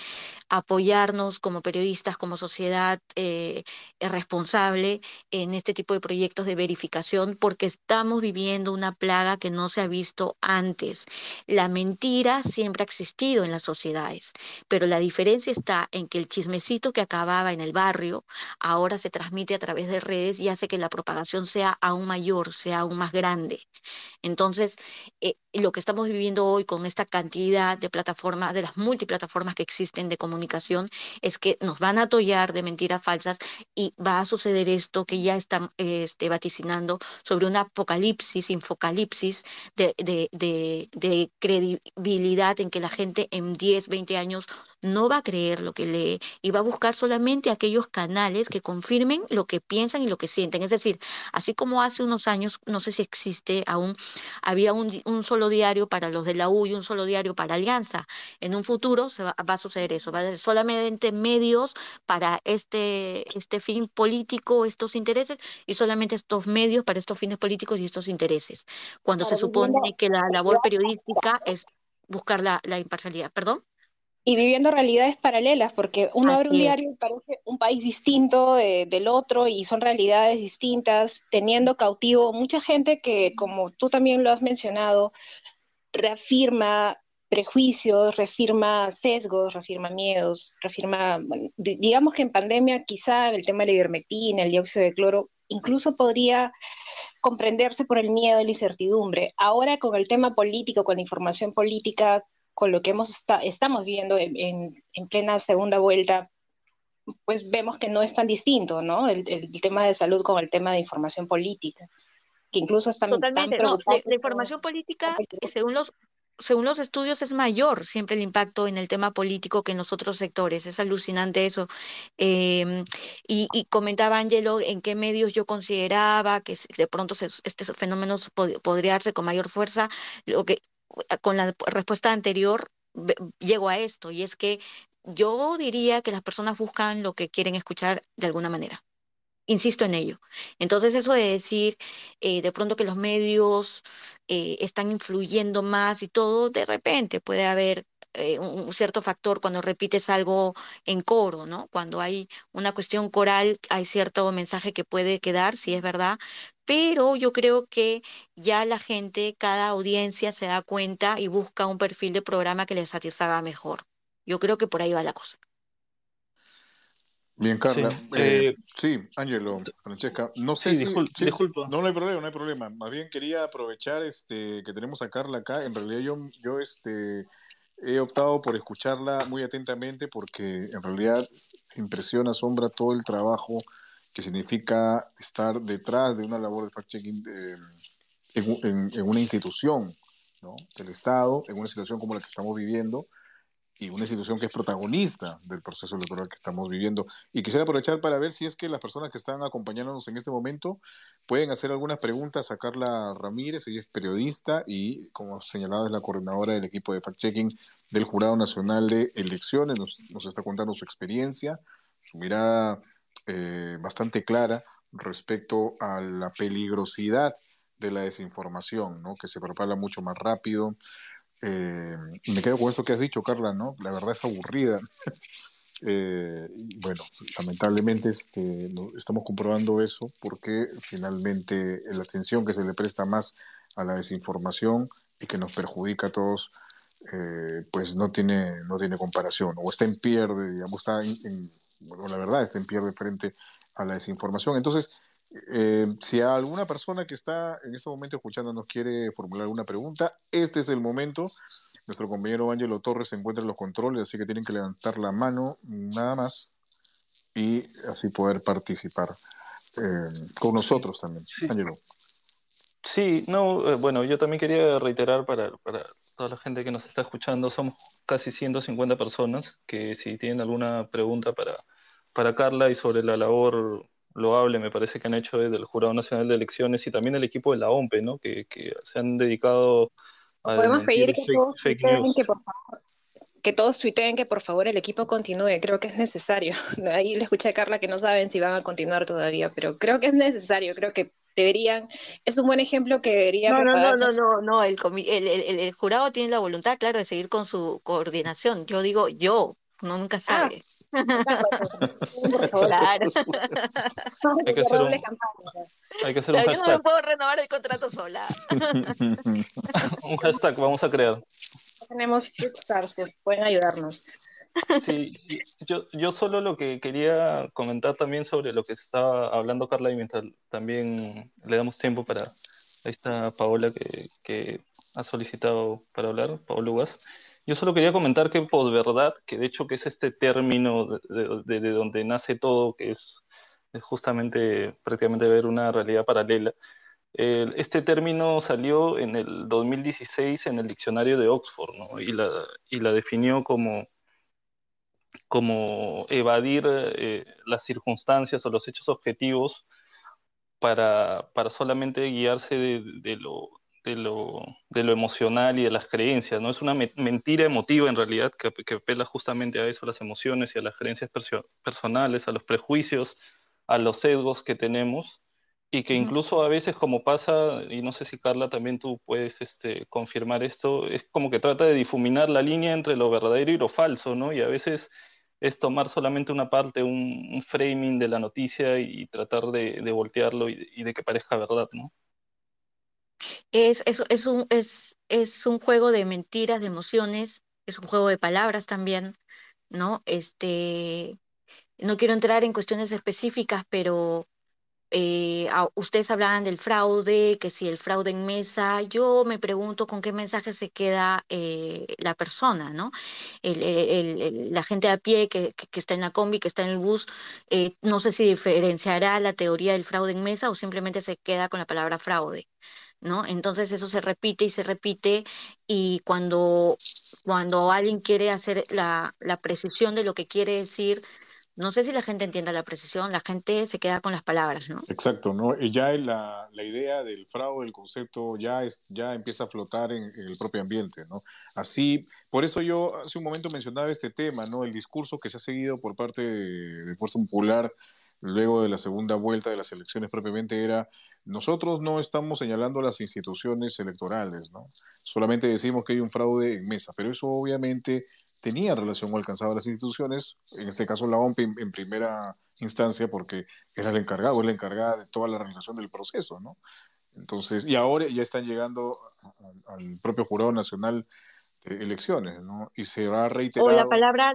apoyarnos como periodistas, como sociedad eh, responsable en este tipo de proyectos de verificación porque estamos viviendo una plaga que no se ha visto antes. La mentira siempre ha existido en las sociedades, pero la diferencia está en que el chismecito que acababa en el barrio ahora se transmite a través de redes y hace que la propagación sea aún mayor, sea aún más grande. Entonces, eh, lo que estamos viviendo hoy con esta cantidad de plataformas, de las multiplataformas que existen de comunicación, es que nos van a atollar de mentiras falsas y va a suceder esto que ya están este, vaticinando sobre un apocalipsis, infocalipsis de, de, de, de credibilidad en que la gente en 10, 20 años no va a creer lo que lee y va a buscar solamente aquellos canales que confirmen lo que piensan y lo que sienten. Es decir, así como hace unos años, no sé si existe aún, había un, un solo diario para los de la U y un solo diario para Alianza. En un futuro se va, a suceder eso, va a ser solamente medios para este, este fin político, estos intereses, y solamente estos medios para estos fines políticos y estos intereses. Cuando se supone que la labor periodística es buscar la, la imparcialidad. ¿Perdón? Y viviendo realidades paralelas, porque uno abre un diario y parece un país distinto del otro y son realidades distintas, teniendo cautivo mucha gente que, como tú también lo has mencionado, reafirma prejuicios, reafirma sesgos, reafirma miedos, reafirma, digamos que en pandemia quizá el tema de la ivermectina, el dióxido de cloro, incluso podría comprenderse por el miedo y la incertidumbre. Ahora con el tema político, con la información política, con lo que hemos estamos viendo en, plena segunda vuelta, pues vemos que no es tan distinto, ¿no? El, tema de salud con el tema de información política, que incluso están Totalmente, no, la información política, según los según los estudios, es mayor siempre el impacto en el tema político que en los otros sectores. Es alucinante eso. Em, y, comentaba Angelo en qué medios yo consideraba que de pronto este fenómeno podría darse con mayor fuerza. Lo que con la respuesta anterior llego a esto, y es que yo diría que las personas buscan lo que quieren escuchar de alguna manera. Insisto en ello. Entonces eso de decir eh, de pronto que los medios eh, están influyendo más y todo, de repente puede haber eh, un cierto factor cuando repites algo en coro, ¿no? Cuando hay una cuestión coral, hay cierto mensaje que puede quedar, si es verdad, pero yo creo que ya la gente, cada audiencia se da cuenta y busca un perfil de programa que les satisfaga mejor. Yo creo que por ahí va la cosa. Bien, Carla. Sí, eh, Ángelo, Francesca. No sé si. disculpa. No, no hay problema, no hay problema. Más bien quería aprovechar este que tenemos a Carla acá. En realidad, yo, yo este, he optado por escucharla muy atentamente porque en realidad impresiona, asombra todo el trabajo que significa estar detrás de una labor de fact-checking en, una institución del Estado, en una situación como la que estamos viviendo, y una institución que es protagonista del proceso electoral que estamos viviendo. Y quisiera aprovechar para ver si es que las personas que están acompañándonos en este momento pueden hacer algunas preguntas a Carla Ramírez, ella es periodista y, como señalado, es la coordinadora del equipo de fact-checking del Jurado Nacional de Elecciones, nos, está contando su experiencia, su mirada eh, bastante clara respecto a la peligrosidad de la desinformación, ¿no? que se propaga mucho más rápido, eh, me quedo con eso que has dicho, Carla, ¿no? La verdad es aburrida. *laughs* Eh, bueno, lamentablemente este, estamos comprobando eso porque finalmente la atención que se le presta más a la desinformación y que nos perjudica a todos, eh, pues no tiene, no tiene comparación, o está en pierde, digamos, está en, bueno, la verdad está en pierde frente a la desinformación. Entonces, eh, si alguna persona que está en este momento escuchando nos quiere formular alguna pregunta, este es el momento. Nuestro compañero Ángelo Torres se encuentra en los controles, así que tienen que levantar la mano nada más y así poder participar eh, con nosotros también. Ángelo. Sí, no, eh, bueno, yo también quería reiterar para, para toda la gente que nos está escuchando, somos casi 150 personas que si tienen alguna pregunta para, para Carla y sobre la labor loable, me parece que han hecho desde el Jurado Nacional de Elecciones y también el equipo de la OMPE, ¿no? que, que se han dedicado a... Podemos pedir que todos tuiteen que por favor que todos tuiteen que por favor el equipo continúe, creo que es necesario. *laughs* Ahí le escuché a Carla que no saben si van a continuar todavía, pero creo que es necesario, creo que deberían, es un buen ejemplo que deberían... No, no, no, no, no, no, el, el, el, el, jurado tiene la voluntad, claro, de seguir con su coordinación. Yo digo yo, no nunca ah, sabe. Claro. *laughs* hay que hacer un, hay que hacer un hashtag. Yo no me puedo renovar el contrato sola. *laughs* un hashtag vamos a crear. Tenemos que pueden ayudarnos. Sí, yo, yo solo lo que quería comentar también sobre lo que estaba hablando Carla y mientras también le damos tiempo para está Paola que, que ha solicitado para hablar, Paola Ugas. Yo solo quería comentar que posverdad, que de hecho que es este término de, de, donde nace todo, que es, justamente prácticamente ver una realidad paralela, este término salió en el 2016 en el diccionario de Oxford y, la, definió como, como evadir eh, las circunstancias o los hechos objetivos para, para solamente guiarse de, de, lo, de lo, de lo emocional y de las creencias, ¿no? Es una mentira emotiva en realidad que, que, apela justamente a eso, a las emociones y a las creencias personales, a los prejuicios, a los sesgos que tenemos y que incluso a veces como pasa, y no sé si Carla también tú puedes este, confirmar esto, es como que trata de difuminar la línea entre lo verdadero y lo falso, ¿no? Y a veces es tomar solamente una parte, un, framing de la noticia y, tratar de, de voltearlo y, y, de que parezca verdad, ¿no? Es, es, es, un, es, es un juego de mentiras, de emociones, es un juego de palabras también, ¿no? Este, no quiero entrar en cuestiones específicas, pero eh, ustedes hablaban del fraude, que si el fraude en mesa, yo me pregunto con qué mensaje se queda eh, la persona, ¿no? la gente a pie que, está en la combi, que está en el bus, eh, no sé si diferenciará la teoría del fraude en mesa o simplemente se queda con la palabra fraude. ¿no? Entonces eso se repite y se repite y cuando, cuando alguien quiere hacer la, la precisión de lo que quiere decir, no sé si la gente entienda la precisión, la gente se queda con las palabras, ¿no? Exacto, ¿no? Ya la, la idea del fraude, el concepto, ya, es, ya empieza a flotar en, el propio ambiente, ¿no? Así, por eso yo hace un momento mencionaba este tema, ¿no? El discurso que se ha seguido por parte de, de Fuerza Popular luego de la segunda vuelta de las elecciones propiamente era, nosotros no estamos señalando las instituciones electorales, ¿no? Solamente decimos que hay un fraude en mesa, pero eso obviamente tenía relación o alcanzaba las instituciones, en este caso la OMP en, primera instancia, porque era el encargado, la encargada de toda la realización del proceso, ¿no? Entonces, y ahora ya están llegando al propio Jurado Nacional de Elecciones, ¿no? Y se va a reiterar... O la palabra,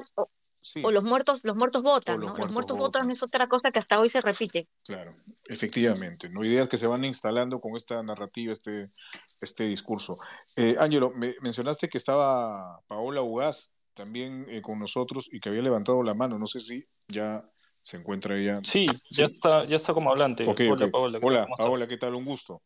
o los muertos, los muertos votan, los ¿no? Muertos los muertos votan. es otra cosa que hasta hoy se repite. Claro, efectivamente, ¿no? Ideas que se van instalando con esta narrativa, este, este discurso. Eh, Ángelo, me, mencionaste que estaba Paola Ugaz también eh, con nosotros y que había levantado la mano. No sé si ya se encuentra ella. Sí, ya está, ya está como hablante. Hola, Paola. Hola, Paola, ¿qué tal? Un gusto.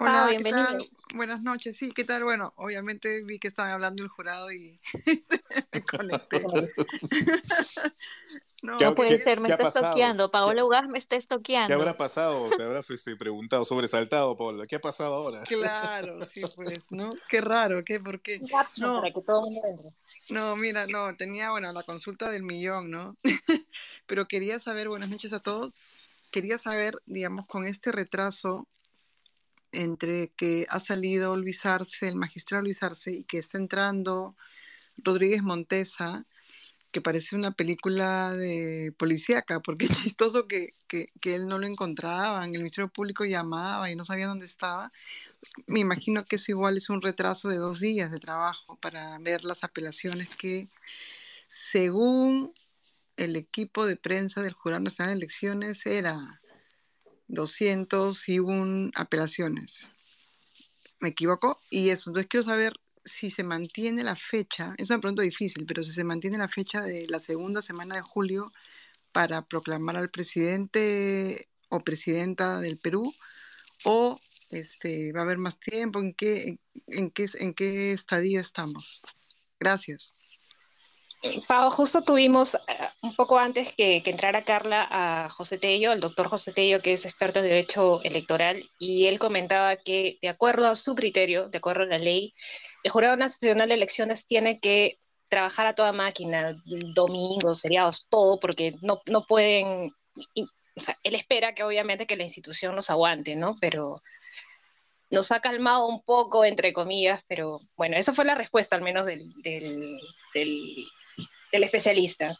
Hola, ah, ¿qué tal? Buenas noches. Sí, ¿qué tal? Bueno, obviamente vi que estaban hablando el jurado y *laughs* me conecté. *laughs* no, puede ser, me está estoqueando. Paola Ugaz me está estoqueando. ¿Qué habrá pasado? Te habrás este, preguntado, sobresaltado, Paola. ¿Qué ha pasado ahora? Claro, sí, pues, ¿no? Qué raro, ¿qué? ¿Por qué? No, no, mira, no, tenía, bueno, la consulta del millón, ¿no? *laughs* Pero quería saber, buenas noches a todos, quería saber, digamos, con este retraso entre que ha salido Luis Arce, el magistrado Luis Arce, y que está entrando Rodríguez Montesa, que parece una película de policíaca, porque *laughs* es chistoso que, que, él no lo encontraba, el Ministerio Público llamaba y no sabía dónde estaba. Me imagino que eso igual es un retraso de dos días de trabajo para ver las apelaciones que, según el equipo de prensa del Jurado Nacional de Elecciones, era 201 apelaciones. ¿Me equivoco? Y eso, entonces quiero saber si se mantiene la fecha, es una pregunta difícil, pero si se mantiene la fecha de la segunda semana de julio para proclamar al presidente o presidenta del Perú, o este, va a haber más tiempo, ¿en qué, en qué, en qué estadio estamos? Gracias. Pau, justo tuvimos eh, un poco antes que, entrara Carla a José Tello, al doctor José Tello, que es experto en derecho electoral, y él comentaba que, de acuerdo a su criterio, de acuerdo a la ley, el Jurado Nacional de Elecciones tiene que trabajar a toda máquina, domingos, feriados, todo, porque no, no pueden, o sea, él espera que obviamente que la institución los aguante, ¿no? Pero nos ha calmado un poco, entre comillas, pero bueno, esa fue la respuesta al menos del, del del especialista.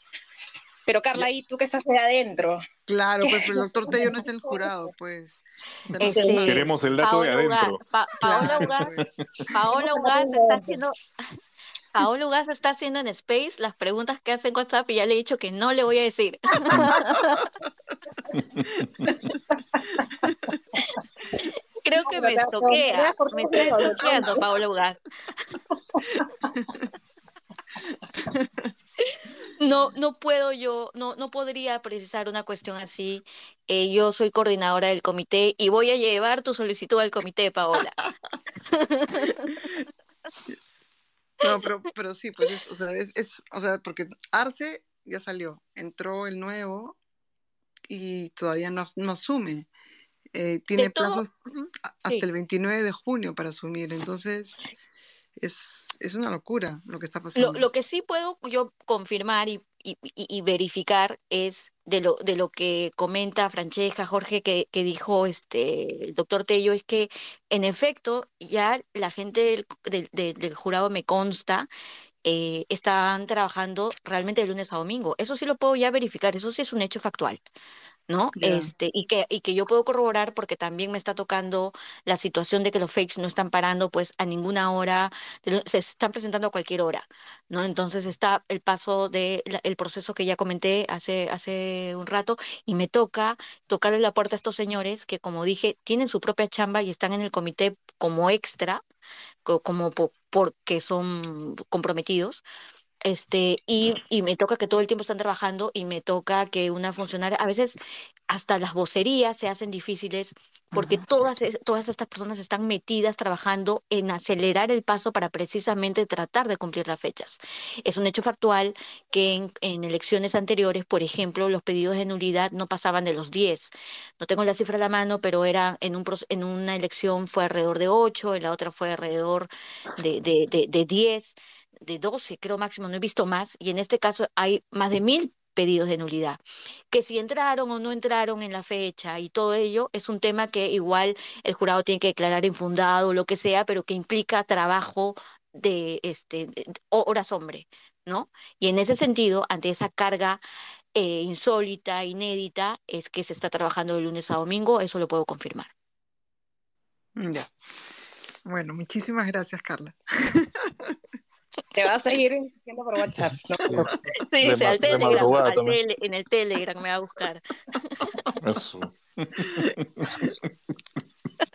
Pero Carla, ¿y tú que estás ahí adentro? Claro, pues el doctor *laughs* Tello no es el jurado, pues. Este, Queremos el dato de adentro. Paola Ugaz, Paola Ugaz está haciendo... Paola Ugaz está haciendo en Space las preguntas que hace en WhatsApp y ya le he dicho que no le voy a decir. *laughs* Creo que me estoquea, me está estoqueando Paola Ugaz. *laughs* No, no puedo yo, no, no podría precisar una cuestión así. Eh, yo soy coordinadora del comité y voy a llevar tu solicitud al comité, Paola. *laughs* No, pero, pero sí, pues es, o sea, es, o sea, porque Arce ya salió, entró el nuevo y todavía no, no asume. Eh, tiene plazos hasta el 29 de junio para asumir, entonces es, es una locura lo que está pasando. Lo, que sí puedo yo confirmar y, y, verificar es de lo, de lo que comenta Francesca, Jorge, que, que, dijo este, el doctor Tello, es que en efecto ya la gente del, del, jurado me consta eh, están trabajando realmente de lunes a domingo. Eso sí lo puedo ya verificar, eso sí es un hecho factual. ¿No? Este, y que, y que yo puedo corroborar porque también me está tocando la situación de que los fakes no están parando pues a ninguna hora, se están presentando a cualquier hora, ¿no? Entonces está el paso del el proceso que ya comenté hace, hace un rato y me toca tocarle la puerta a estos señores que como dije tienen su propia chamba y están en el comité como extra, como porque son comprometidos este, y, y, me toca que todo el tiempo están trabajando y me toca que una funcionaria, a veces hasta las vocerías se hacen difíciles porque todas, todas estas personas están metidas trabajando en acelerar el paso para precisamente tratar de cumplir las fechas. Es un hecho factual que en, en elecciones anteriores, por ejemplo, los pedidos de nulidad no pasaban de los 10. No tengo la cifra a la mano, pero era en, un, en una elección fue alrededor de 8, en la otra fue alrededor de, de, de, de 10 de 12, creo máximo, no he visto más, y en este caso hay más de mil pedidos de nulidad. Que si entraron o no entraron en la fecha y todo ello es un tema que igual el jurado tiene que declarar infundado o lo que sea, pero que implica trabajo de este horas hombre, ¿no? Y en ese sentido, ante esa carga eh, insólita, inédita, es que se está trabajando de lunes a domingo, eso lo puedo confirmar. Ya. Bueno, muchísimas gracias, Carla. *laughs* Te va a seguir insistiendo por WhatsApp. ¿no? Sí, *laughs* sí, al Telegram, al tele, en el Telegram me va a buscar. *laughs* Eso. *laughs*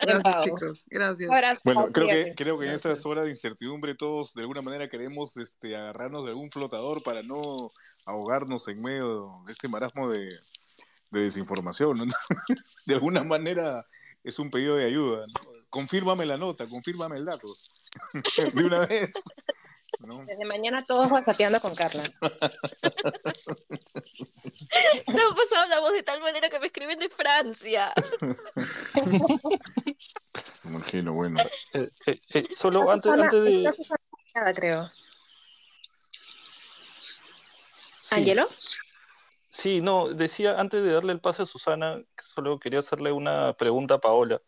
Gracias, chicos. Gracias. Bueno, creo que, creo que en estas horas de incertidumbre todos de alguna manera queremos este, agarrarnos de algún flotador para no ahogarnos en medio de este marasmo de, de desinformación. ¿no? De alguna manera es un pedido de ayuda. Confírmame la nota, confírmame el dato. de una vez. Desde mañana todos whatsappeando con Carla. No, pues hablamos de tal manera que me escriben de Francia. Imagino, bueno. Eh, eh, eh, solo antes, antes de. Nada, creo. ¿Angelo? Sí, no, decía antes de darle el pase a Susana, solo quería hacerle una pregunta a Paola,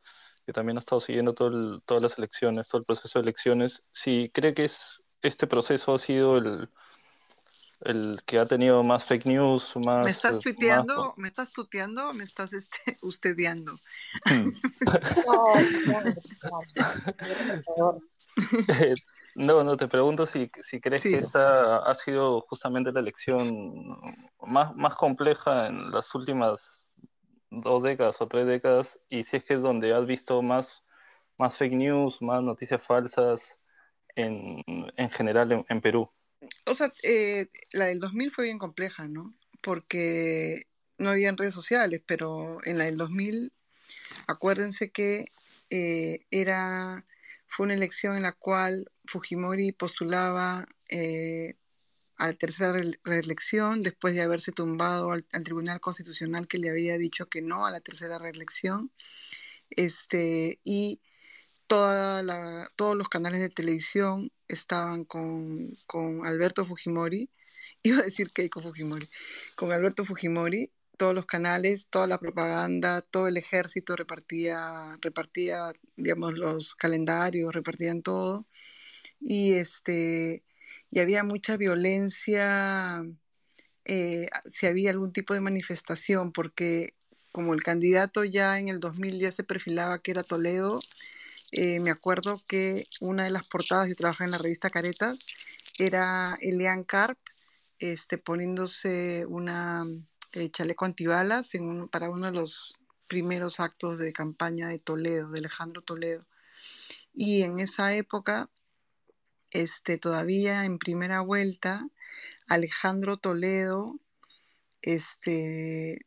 que también ha estado siguiendo todo todas las elecciones, todo el proceso de elecciones. Si cree que es este proceso ha sido el, el que ha tenido más fake news, más... ¿Me estás tuiteando? ¿Me estás tuteando me estás este, *laughs* ustedeando? no, no, te pregunto si, si crees que esa ha sido justamente la elección más, más compleja en las últimas dos décadas o tres décadas y si es que es donde has visto más, más fake news, más noticias falsas en, en general en Perú. O sea, eh, la del 2000 fue bien compleja, ¿no? Porque no había redes sociales, pero en la del 2000, acuérdense que eh, era, fue una elección en la cual Fujimori postulaba eh, a la tercera reelección después de haberse tumbado al, Tribunal Constitucional que le había dicho que no a la tercera reelección. Este, y toda la, todos los canales de televisión estaban con, Alberto Fujimori, *laughs* iba a decir Keiko Fujimori, con Alberto Fujimori, todos los canales, toda la propaganda, todo el ejército repartía, repartía, digamos, los calendarios, repartían todo. Y este, y había mucha violencia eh, si había algún tipo de manifestación, porque como el candidato ya en el 2000 ya se perfilaba que era Toledo, eh, me acuerdo que una de las portadas, yo trabajaba en la revista Caretas, era Elian Carp este, poniéndose una eh, chaleco antibalas para uno de los primeros actos de campaña de Toledo, de Alejandro Toledo. Y en esa época, este, todavía en primera vuelta, Alejandro Toledo este,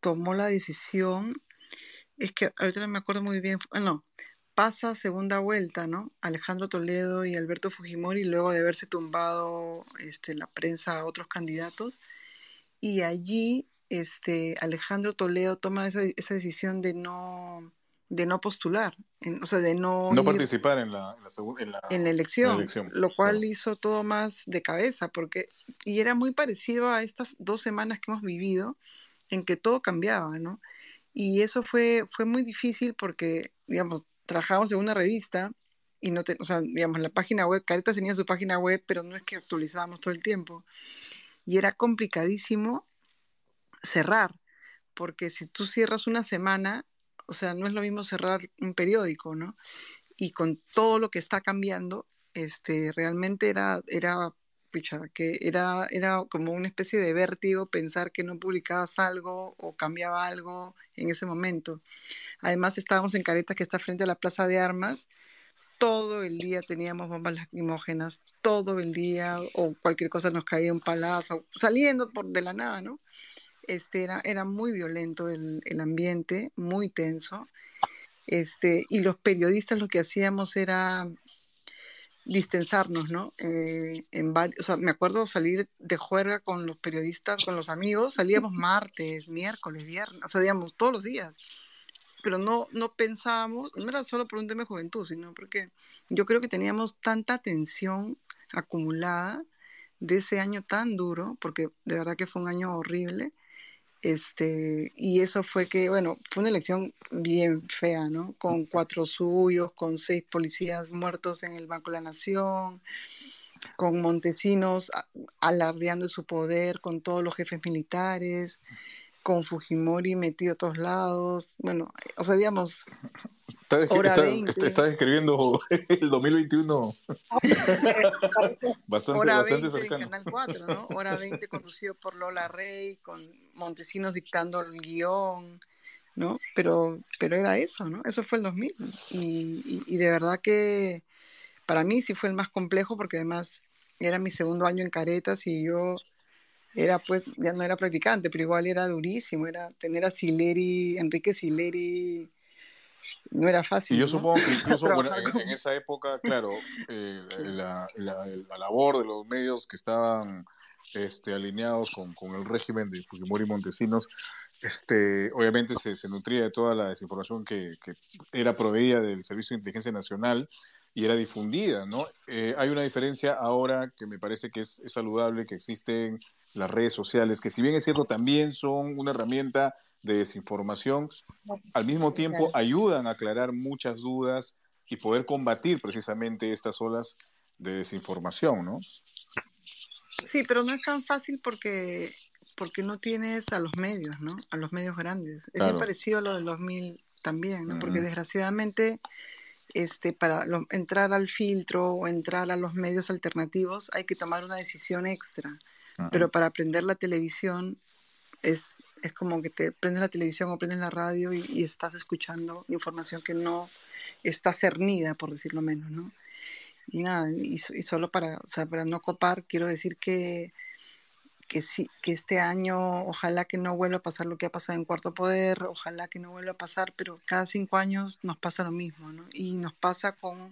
tomó la decisión, es que ahorita no me acuerdo muy bien, ah, no, pasa segunda vuelta, ¿no? Alejandro Toledo y Alberto Fujimori, luego de haberse tumbado este, la prensa a otros candidatos. Y allí este, Alejandro Toledo toma esa, decisión de no, de no postular, o sea, de no... No participar en la, en la, elección, lo cual hizo todo más de cabeza, porque... Y era muy parecido a estas dos semanas que hemos vivido, en que todo cambiaba, ¿no? Y eso fue, fue muy difícil porque, digamos, trabajábamos en una revista y no, te, o sea, digamos, la página web, Caretas tenía su página web, pero no es que actualizábamos todo el tiempo. Y era complicadísimo cerrar, porque si tú cierras una semana, o sea, no es lo mismo cerrar un periódico, ¿no? Y con todo lo que está cambiando, este, realmente era, era que era, era como una especie de vértigo pensar que no publicabas algo o cambiaba algo en ese momento. Además estábamos en Caretas, que está frente a la Plaza de Armas. Todo el día teníamos bombas lacrimógenas, todo el día, o cualquier cosa nos caía un palazo, saliendo por de la nada, ¿no? Este, era, era muy violento el, el ambiente, muy tenso. Este, y los periodistas lo que hacíamos era distensarnos, ¿no? Eh, en o sea, me acuerdo salir de juerga con los periodistas, con los amigos, salíamos *laughs* martes, miércoles, viernes, o sea, digamos, todos los días. Pero no, no pensábamos, no era solo por un tema de juventud, sino porque yo creo que teníamos tanta tensión acumulada de ese año tan duro, porque de verdad que fue un año horrible, este, y eso fue que, bueno, fue una elección bien fea, ¿no? Con cuatro suyos, con seis policías muertos en el Banco de la Nación, con Montesinos alardeando su poder con todos los jefes militares, con Fujimori metido a todos lados. Bueno, o sea, digamos, Está, describiendo *laughs* el 2021 *laughs* bastante, Hora 20 cercano. En Canal 4, ¿no? Hora 20 conducido por Lola Rey, con Montesinos dictando el guion, ¿no? Pero, pero era eso, ¿no? Eso fue el 2000. Y, y, de verdad que para mí sí fue el más complejo porque además era mi segundo año en Caretas y yo era pues, ya no era practicante, pero igual era durísimo, era tener a Sileri, Enrique Sileri no era fácil. Y yo supongo que *laughs* incluso en, esa época, claro, eh, *laughs* la, labor de los medios que estaban este, alineados con, con el régimen de Fujimori y Montesinos, este, obviamente se, se, nutría de toda la desinformación que, que, era proveída del Servicio de Inteligencia Nacional y era difundida, ¿no? Eh, hay una diferencia ahora que me parece que es, es, saludable, que existen las redes sociales, que si bien es cierto, también son una herramienta de desinformación, al mismo tiempo ayudan a aclarar muchas dudas y poder combatir precisamente estas olas de desinformación, ¿no? Sí, pero no es tan fácil porque, porque no tienes a los medios, ¿no? A los medios grandes. Es muy parecido a lo del 2000 también, ¿no? Porque desgraciadamente este, para entrar al filtro o entrar a los medios alternativos hay que tomar una decisión extra. Pero para aprender la televisión es, es como que te prendes la televisión o prendes la radio y, estás escuchando información que no está cernida, por decirlo menos, ¿no? Y nada, y, y solo para, o sea, para no copar, quiero decir que que, sí, que este año ojalá que no vuelva a pasar lo que ha pasado en Cuarto Poder, ojalá que no vuelva a pasar, pero cada cinco años nos pasa lo mismo, ¿no? Y nos pasa con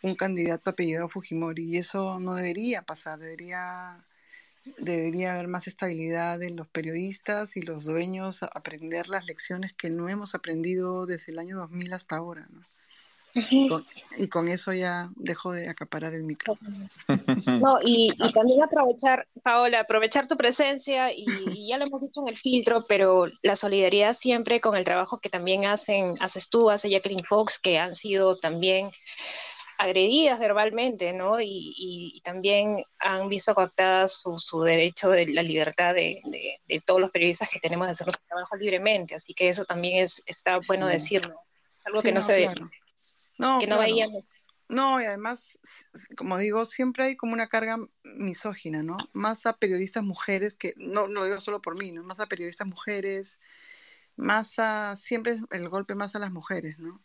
un candidato apellidado Fujimori, y eso no debería pasar, debería, debería haber más estabilidad en los periodistas y los dueños, aprender las lecciones que no hemos aprendido desde el año 2000 hasta ahora, ¿no? y con eso ya dejo de acaparar el micro. No, y, también aprovechar, Paola, aprovechar tu presencia y, ya lo hemos dicho en el filtro, pero la solidaridad siempre con el trabajo que también hacen, haces tú, hace Jacqueline Fox, que han sido también agredidas verbalmente, ¿no? Y, también han visto coactada su, su, derecho de la libertad de, de, todos los periodistas que tenemos de hacer nuestro trabajo libremente. Así que eso también es, está bueno decirlo. Es algo que no, se ve. No, que no No, y además, como digo, siempre hay como una carga misógina, ¿no? Más a periodistas mujeres, que no, no lo digo solo por mí, ¿no? Más a periodistas mujeres, más a, siempre el golpe más a las mujeres, ¿no?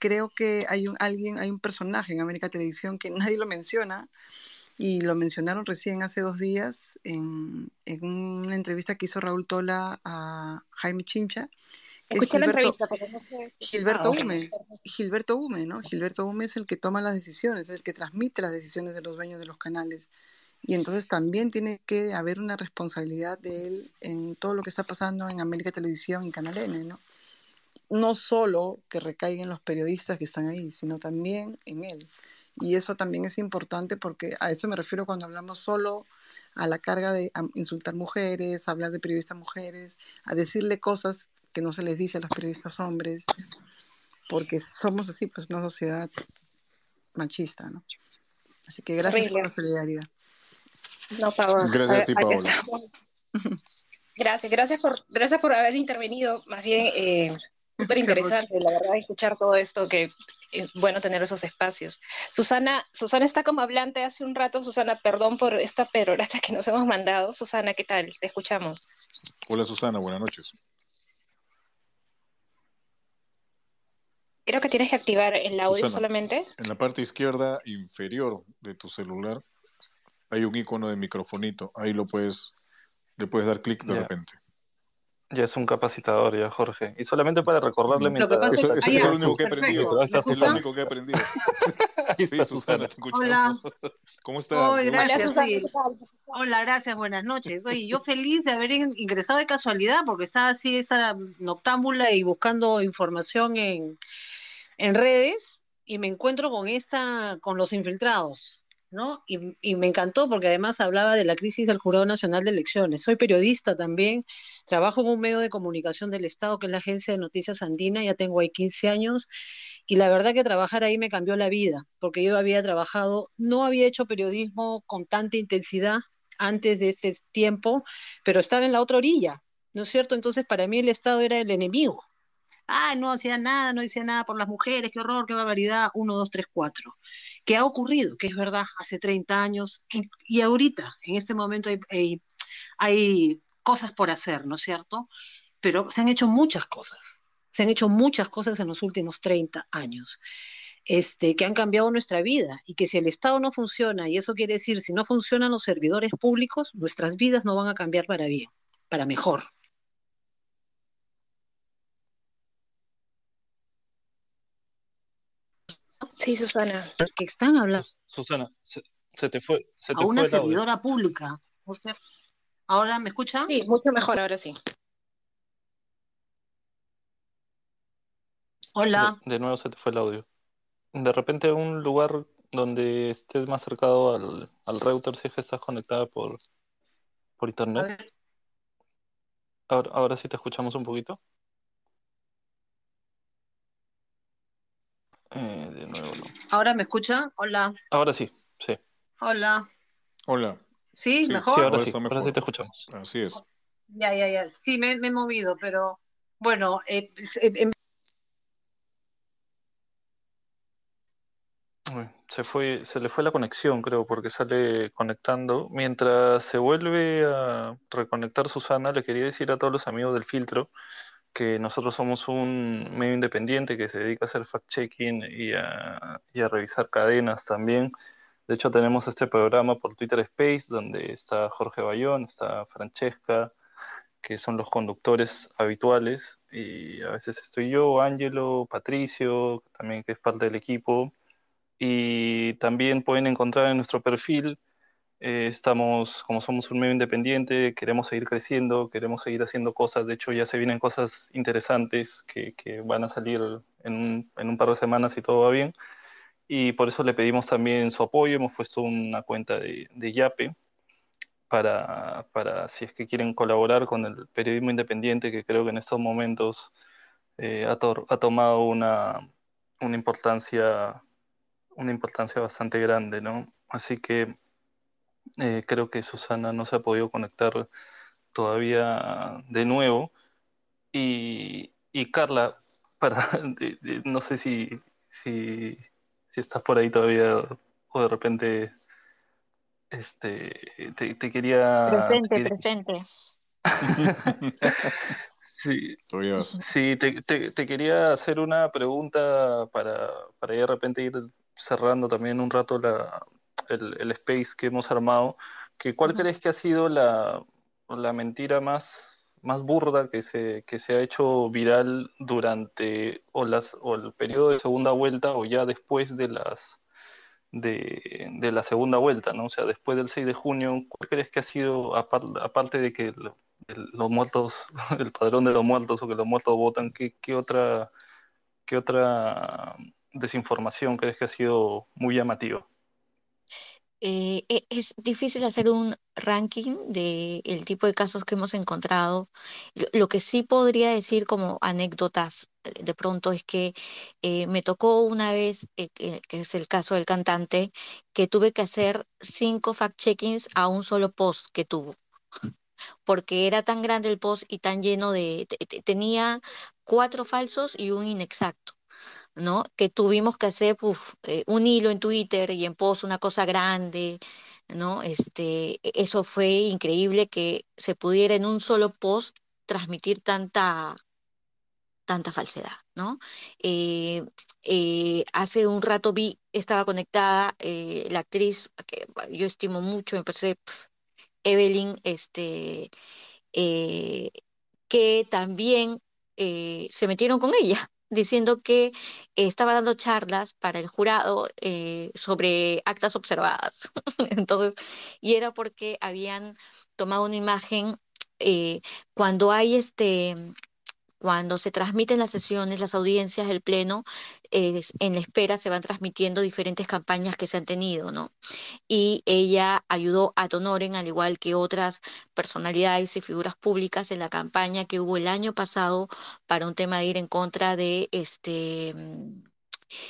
Creo que hay un, alguien, hay un personaje en América Televisión que *laughs* nadie lo menciona, y lo mencionaron recién hace dos días en, en una entrevista que hizo Raúl Tola a Jaime Chincha, Gilberto, Hume, Gilberto Hume, ¿no? Gilberto Hume es el que toma las decisiones, es el que transmite las decisiones de los dueños de los canales. Y entonces también tiene que haber una responsabilidad de él en todo lo que está pasando en América Televisión y Canal N, ¿no? No solo que recaigan los periodistas que están ahí, sino también en él. Y eso también es importante porque a eso me refiero cuando hablamos solo a la carga de insultar mujeres, hablar de periodistas mujeres, a decirle cosas que no se les dice a los periodistas hombres, porque somos así, pues una sociedad machista, ¿no? Así que gracias por la solidaridad. No, favor. Gracias a, ti, Paola. Gracias, gracias por, gracias por haber intervenido. Más bien, eh, súper interesante, la verdad, escuchar todo esto, que es bueno tener esos espacios. Susana, Susana está como hablante hace un rato. Susana, perdón por esta perorata que nos hemos mandado. Susana, ¿qué tal? Te escuchamos. Hola, Susana, buenas noches. Creo que tienes que activar el audio solamente. En la parte izquierda inferior de tu celular hay un icono de microfonito. Ahí lo puedes, le puedes dar clic de repente. Ya es un capacitador, ya, Jorge. Y solamente para recordarle mientras... Eso, eso es lo único que he aprendido. Es lo único que he aprendido. sí, Susana, te escuchamos. Hola. ¿Cómo estás? Hola, gracias. Hola, gracias, buenas noches. Oye, yo feliz de haber ingresado de casualidad porque estaba así esa noctámbula y buscando información en, en redes y me encuentro con esta, con los infiltrados, ¿no? Y, me encantó porque además hablaba de la crisis del Jurado Nacional de Elecciones. Soy periodista también, trabajo en un medio de comunicación del Estado que es la Agencia de Noticias Andina, ya tengo ahí 15 años y la verdad que trabajar ahí me cambió la vida, porque yo había trabajado, no había hecho periodismo con tanta intensidad antes de ese tiempo, pero estaba en la otra orilla, ¿no es cierto? Entonces para mí el Estado era el enemigo ah, no hacía nada, no hacía nada por las mujeres, qué horror, qué barbaridad, uno, dos, tres, cuatro. ¿Qué ha ocurrido? Que es verdad, hace 30 años y, ahorita, en este momento hay, hay, cosas por hacer, ¿no es cierto? Pero se han hecho muchas cosas, se han hecho muchas cosas en los últimos 30 años. Este, que han cambiado nuestra vida y que si el Estado no funciona, y eso quiere decir, si no funcionan los servidores públicos, nuestras vidas no van a cambiar para bien, para mejor. Sí, Susana. Que están hablando. Susana, se, te fue. Se te a una servidora pública. ¿Ahora me escucha? Sí, mucho mejor, ahora sí. Hola. De, nuevo se te fue el audio. De repente un lugar donde estés más cercado al, al router si es que estás conectada por, por internet. Ahora, ahora sí te escuchamos un poquito. Eh. ¿Ahora me escucha? Hola. Ahora sí, sí. Hola. Hola. ¿Sí? ¿Mejor? Sí, ahora, sí, ahora sí te escuchamos. Así es. Ya, ya, ya. Sí, me, he movido, pero bueno, eh, eh se fue, se le fue la conexión, creo, porque sale conectando. Mientras se vuelve a reconectar Susana, le quería decir a todos los amigos del filtro que nosotros somos un medio independiente que se dedica a hacer fact-checking y a, revisar cadenas también. De hecho, tenemos este programa por Twitter Space, donde está Jorge Bayón, está Francesca, que son los conductores habituales, y a veces estoy yo, Ángelo, Patricio, también que es parte del equipo, y también pueden encontrar en nuestro perfil, eh, estamos, como somos un medio independiente, queremos seguir creciendo, queremos seguir haciendo cosas, de hecho ya se vienen cosas interesantes que, que van a salir en un, en un, par de semanas si todo va bien, y por eso le pedimos también su apoyo, hemos puesto una cuenta de, de Yape, para, para, si es que quieren colaborar con el periodismo independiente, que creo que en estos momentos eh, ha, ha, tomado una, una importancia una importancia bastante grande, ¿no? Así que eh, creo que Susana no se ha podido conectar todavía de nuevo. Y, Carla, *laughs* para, no sé si, si, estás por ahí todavía o de repente este, te, quería... Presente, presente. *laughs* Sí, sí te, te, quería hacer una pregunta para, para de repente ir cerrando también un rato la, el, space que hemos armado, que ¿cuál crees que ha sido la, la mentira más, más burda que se, que se ha hecho viral durante o, las, o el periodo de segunda vuelta o ya después de las de, de, la segunda vuelta, ¿no? O sea, después del 6 de junio, ¿cuál crees que ha sido, aparte de que los muertos, *laughs* el padrón de los muertos o que los muertos votan, ¿qué, qué otra, qué otra desinformación crees que ha sido muy llamativo? Eh, e, es difícil hacer un ranking del tipo de casos que hemos encontrado. Lo, que sí podría decir como anécdotas eh, de pronto es que eh, me tocó una vez, que, es el caso del cantante, que tuve que hacer cinco fact-checkings a un solo post que tuvo *laughs* porque era tan grande el post y tan lleno de, tenía cuatro falsos y un inexacto. ¿No? Que tuvimos que hacer eh, un hilo en Twitter y en post una cosa grande, ¿no? Este, e, eso fue increíble que se pudiera en un solo post transmitir tanta tanta falsedad, ¿no? Eh, eh, hace un rato vi, estaba conectada la actriz que yo estimo mucho, me parece Evelyn, este, que también se metieron con ella, diciendo que estaba dando charlas para el jurado eh, sobre actas observadas. *laughs* Entonces, y era porque habían tomado una imagen eh, cuando hay este cuando se transmiten las sesiones, las audiencias, el pleno, en la espera se van transmitiendo diferentes campañas que se han tenido, ¿no? Y ella ayudó a Tonoren, al igual que otras personalidades y figuras públicas, en la campaña que hubo el año pasado para un tema de ir en contra de este mm,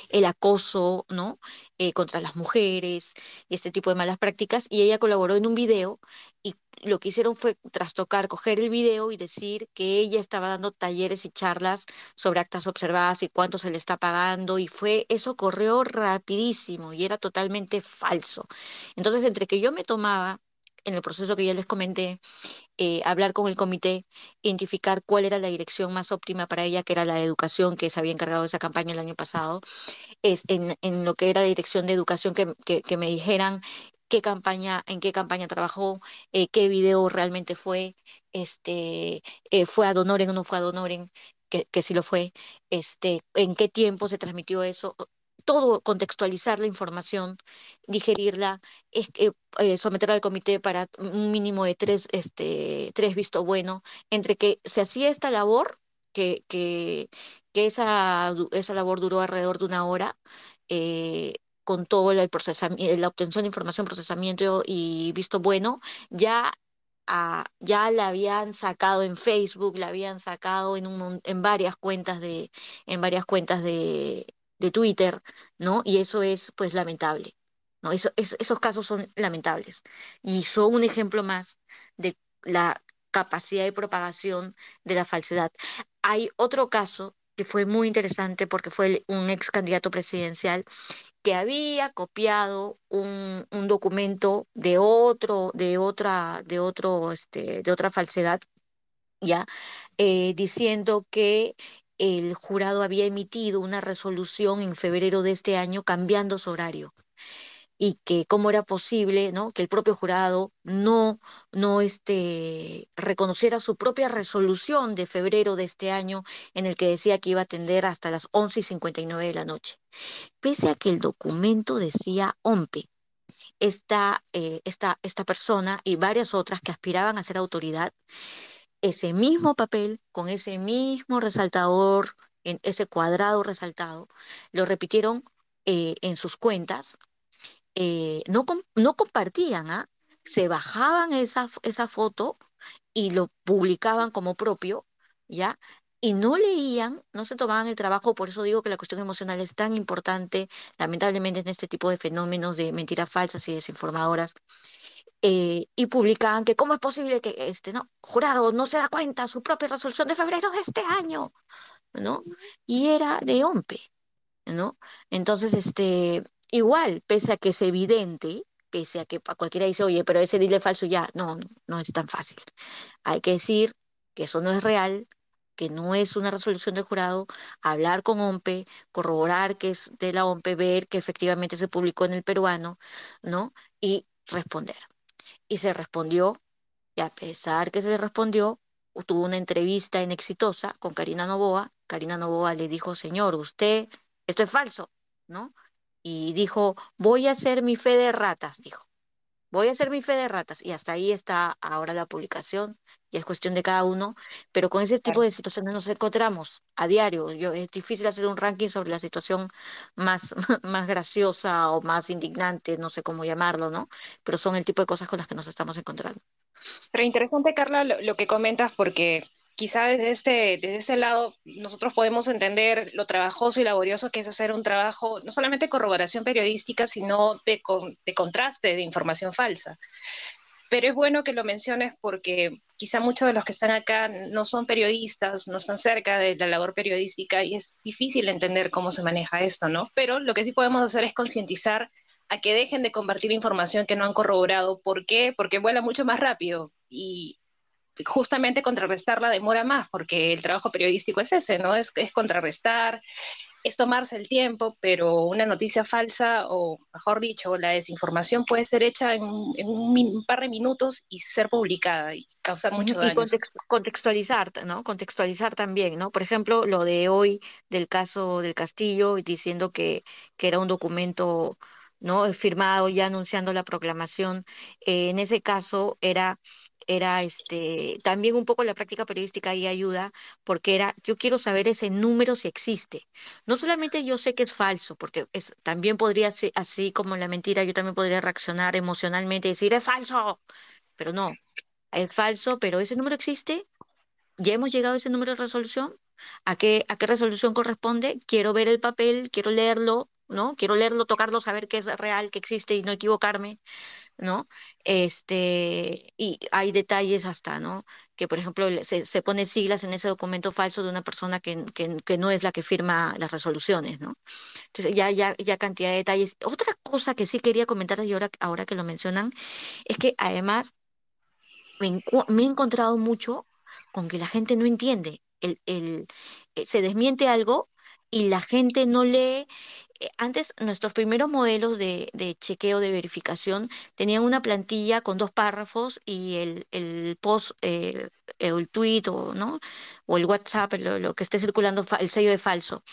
el acoso, ¿no? Eh, contra las mujeres, este tipo de malas prácticas, y ella colaboró en un video y lo que hicieron fue trastocar, coger el video y decir que ella estaba dando talleres y charlas sobre actas observadas y cuánto se le está pagando, y fue, eso corrió rapidísimo y era totalmente falso. Entonces, entre que yo me tomaba en el proceso que ya les comenté, eh, hablar con el comité, identificar cuál era la dirección más óptima para ella, que era la de educación, que se había encargado de esa campaña el año pasado, es en, en lo que era la dirección de educación, que, que, me dijeran qué campaña, en qué campaña trabajó, eh, qué video realmente fue, este, eh, fue a Donoren o no fue a Donoren, que, que sí lo fue, este, en qué tiempo se transmitió eso, todo contextualizar la información, digerirla, eh, someterla al comité para un mínimo de tres, este, tres visto bueno, entre que se hacía esta labor, que, que, que esa, esa labor duró alrededor de una hora, eh, con todo el procesamiento, la obtención de información, procesamiento y visto bueno, ya ya la habían sacado en Facebook, la habían sacado en, un, en varias cuentas de, en varias cuentas de, de Twitter, ¿no? Y eso es pues lamentable, ¿no? Eso, esos casos son lamentables y son un ejemplo más de la capacidad de propagación de la falsedad. Hay otro caso que fue muy interesante porque fue un ex candidato presidencial que había copiado un, un, documento de otro, de otra, de otro, este, de otra falsedad, ya, eh, diciendo que el jurado había emitido una resolución en febrero de este año cambiando su horario y que cómo era posible, ¿no? Que el propio jurado no, no este, reconociera su propia resolución de febrero de este año en el que decía que iba a atender hasta las 11 y 59 de la noche. Pese a que el documento decía OMPE, esta, eh, esta, esta persona y varias otras que aspiraban a ser autoridad, ese mismo papel, con ese mismo resaltador, en ese cuadrado resaltado, lo repitieron eh, en sus cuentas eh, no, no compartían, ¿ah? se bajaban esa, esa foto y lo publicaban como propio, ¿ya? Y no leían, no se tomaban el trabajo, por eso digo que la cuestión emocional es tan importante, lamentablemente en este tipo de fenómenos de mentiras falsas y desinformadoras, eh, y publicaban que cómo es posible que este, no, jurado no se da cuenta su propia resolución de febrero de este año, ¿no? Y era de OMPE, ¿no? Entonces, este, igual, pese a que es evidente, pese a que cualquiera dice, oye, pero ese dile falso ya, no, no, es tan fácil. Hay que decir que eso no es real, que no es una resolución de jurado, hablar con OMPE, corroborar que es de la OMPE, ver que efectivamente se publicó en el peruano, ¿no? Y responder. Y se respondió, y a pesar que se respondió, tuvo una entrevista en Exitosa con Karina Novoa. Karina Novoa le dijo, señor, usted, esto es falso, ¿no? Y dijo, voy a hacer mi fe de ratas, dijo. Voy a hacer mi fe de ratas. Y hasta ahí está ahora la publicación, y es cuestión de cada uno. Pero con ese tipo de situaciones nos encontramos a diario. Yo, es difícil hacer un ranking sobre la situación más, *laughs* más graciosa o más indignante, no sé cómo llamarlo, ¿no? Pero son el tipo de cosas con las que nos estamos encontrando. Pero interesante, Carla, lo que comentas, porque quizá desde este, desde este lado nosotros podemos entender lo trabajoso y laborioso que es hacer un trabajo, no solamente de corroboración periodística, sino de, de contraste de información falsa. Pero es bueno que lo menciones porque quizá muchos de los que están acá no son periodistas, no están cerca de la labor periodística y es difícil entender cómo se maneja esto, ¿no? Pero lo que sí podemos hacer es concientizar a que dejen de compartir información que no han corroborado. ¿Por qué? Porque vuela mucho más rápido y justamente contrarrestar la demora más, porque el trabajo periodístico es ese, ¿no? Es, es contrarrestar, es tomarse el tiempo, pero una noticia falsa, o mejor dicho, la desinformación puede ser hecha en, un, par de minutos y ser publicada y causar mucho daño. Y contextualizar, ¿no? Contextualizar también, ¿no? Por ejemplo, lo de hoy del caso del Castillo, diciendo que, que era un documento ¿no? firmado ya anunciando la proclamación. Eh, en ese caso era era este, también un poco la práctica periodística ahí ayuda, porque era, yo quiero saber ese número si existe. No solamente yo sé que es falso, porque es, también podría ser así como la mentira, yo también podría reaccionar emocionalmente y decir, es falso, pero no, es falso, pero ese número existe, ya hemos llegado a ese número de resolución, ¿a qué, a qué resolución corresponde? Quiero ver el papel, quiero leerlo, ¿no? Quiero leerlo, tocarlo, saber que es real, que existe y no equivocarme. ¿no? Este, y hay detalles hasta, ¿no? Que, por ejemplo, se, se pone siglas en ese documento falso de una persona que, que, no es la que firma las resoluciones, ¿no? Entonces, ya, ya, ya cantidad de detalles. Otra cosa que sí quería comentar y ahora, ahora que lo mencionan, es que además me, me he encontrado mucho con que la gente no entiende. El, el, eh, se desmiente algo y la gente no lee eh, antes nuestros primeros modelos de, chequeo de verificación tenían una plantilla con dos párrafos y el, post, eh, el tweet o, ¿no? o el WhatsApp, lo, que esté circulando, el sello de falso.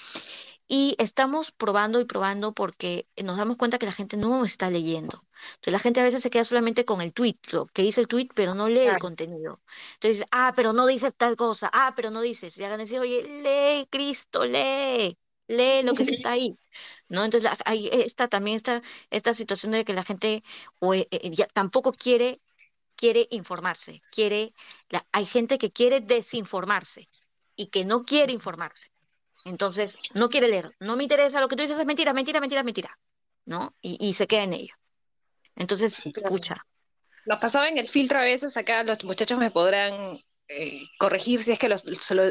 Y estamos probando y probando porque nos damos cuenta que la gente no está leyendo. Entonces la gente a veces se queda solamente con el tweet, lo que dice el tweet, pero no lee el contenido. Entonces, ah, pero no dice tal cosa, ah, pero no dices. Y hagan decir, oye, lee, Cristo, lee, lee lo que *laughs* está ahí. ¿No? Entonces hay esta, también esta, esta situación de que la gente eh, eh, ya, tampoco quiere quiere informarse, quiere, hay gente que quiere desinformarse y que no quiere informarse. Entonces, no quiere leer, no me interesa, lo que tú dices es mentira, mentira, mentira, mentira, ¿no? Y, se queda en ello. Entonces, escucha. Nos pasaba en el filtro a veces, acá los muchachos me podrán eh, corregir si es que lo,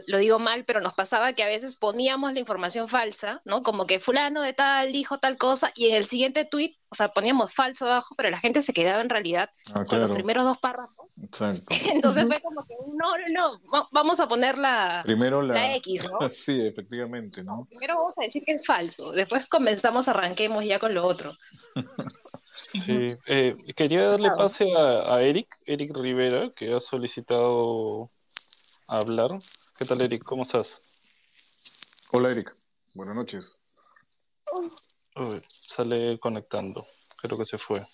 lo, digo mal, pero nos pasaba que a veces poníamos la información falsa, ¿no? Como que fulano de tal dijo tal cosa y en el siguiente tweet, o sea, poníamos falso abajo, pero la gente se quedaba en realidad ah, con los primeros dos párrafos. Exacto. *laughs* Entonces fue como que, no, no, no, vamos a poner la, Primero la... X, ¿no? *laughs* sí, efectivamente, ¿no? Primero vamos a decir que es falso, después comenzamos, arranquemos ya con lo otro. *laughs* Sí, eh, quería darle pase a, Eric, Eric Rivera, que ha solicitado hablar. ¿Qué tal, Eric? ¿Cómo estás? Hola, Eric. Buenas noches. sale conectando. Creo que se fue.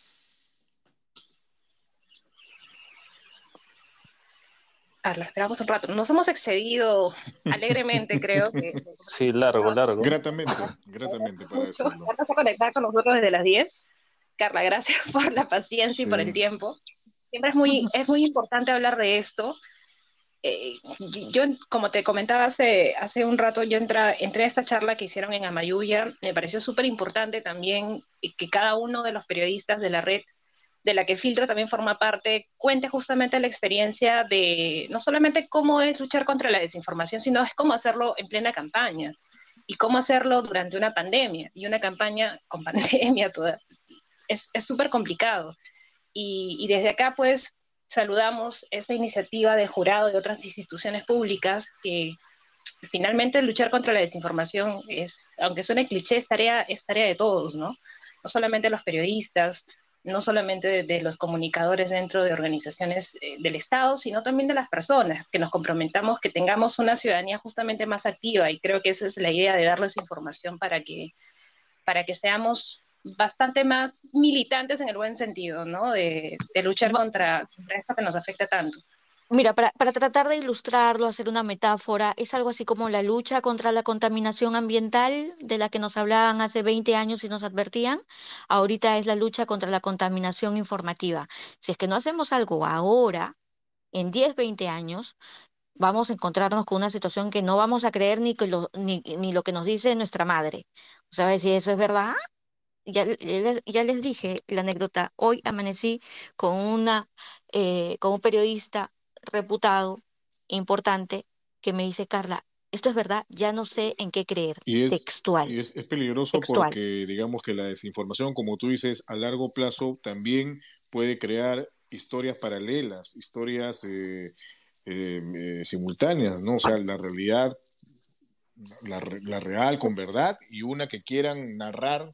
Carla, esperamos un rato. Nos hemos excedido alegremente, creo. Que... Sí, largo, largo. Gratamente, gratamente. Para Mucho. a conectar con nosotros desde las 10. Carla, gracias *laughs* por la paciencia y por el tiempo. Siempre es muy, es muy importante hablar de esto. Eh, yo, como te comentaba hace, hace un rato, yo entré, entré a esta charla que hicieron en Amayuya. Me pareció súper importante también que cada uno de los periodistas de la red de la que Filtro también forma parte, cuente justamente la experiencia de no solamente cómo es luchar contra la desinformación, sino es cómo hacerlo en plena campaña y cómo hacerlo durante una pandemia y una campaña con *laughs* pandemia toda, es súper complicado. Y, desde acá, pues, saludamos esa iniciativa del jurado y otras instituciones públicas que finalmente luchar contra la desinformación es, aunque suene cliché, es tarea, es tarea de todos, ¿no? No solamente los periodistas, no solamente de, los comunicadores dentro de organizaciones eh, del Estado, sino también de las personas, que nos comprometamos, que tengamos una ciudadanía justamente más activa y creo que esa es la idea de darles información para que, para que seamos bastante más militantes en el buen sentido, ¿no? De, luchar contra, eso que nos afecta tanto. Mira, para, tratar de ilustrarlo, hacer una metáfora, es algo así como la lucha contra la contaminación ambiental de la que nos hablaban hace 20 años y nos advertían. Ahorita es la lucha contra la contaminación informativa. Si es que no hacemos algo ahora, en 10, 20 años, vamos a encontrarnos con una situación que no vamos a creer ni, que lo, ni, ni lo que nos dice nuestra madre. O sea, si eso es verdad, ya, ya, les dije la anécdota, hoy amanecí con, una, eh, con un periodista reputado, importante, que me dice, Carla, esto es verdad, ya no sé en qué creer. Y es, textual. Y es, peligroso porque digamos que la desinformación, como tú dices, a largo plazo también puede crear historias paralelas, historias eh, eh, simultáneas, ¿no? O sea, la realidad, la, la real con verdad y una que quieran narrar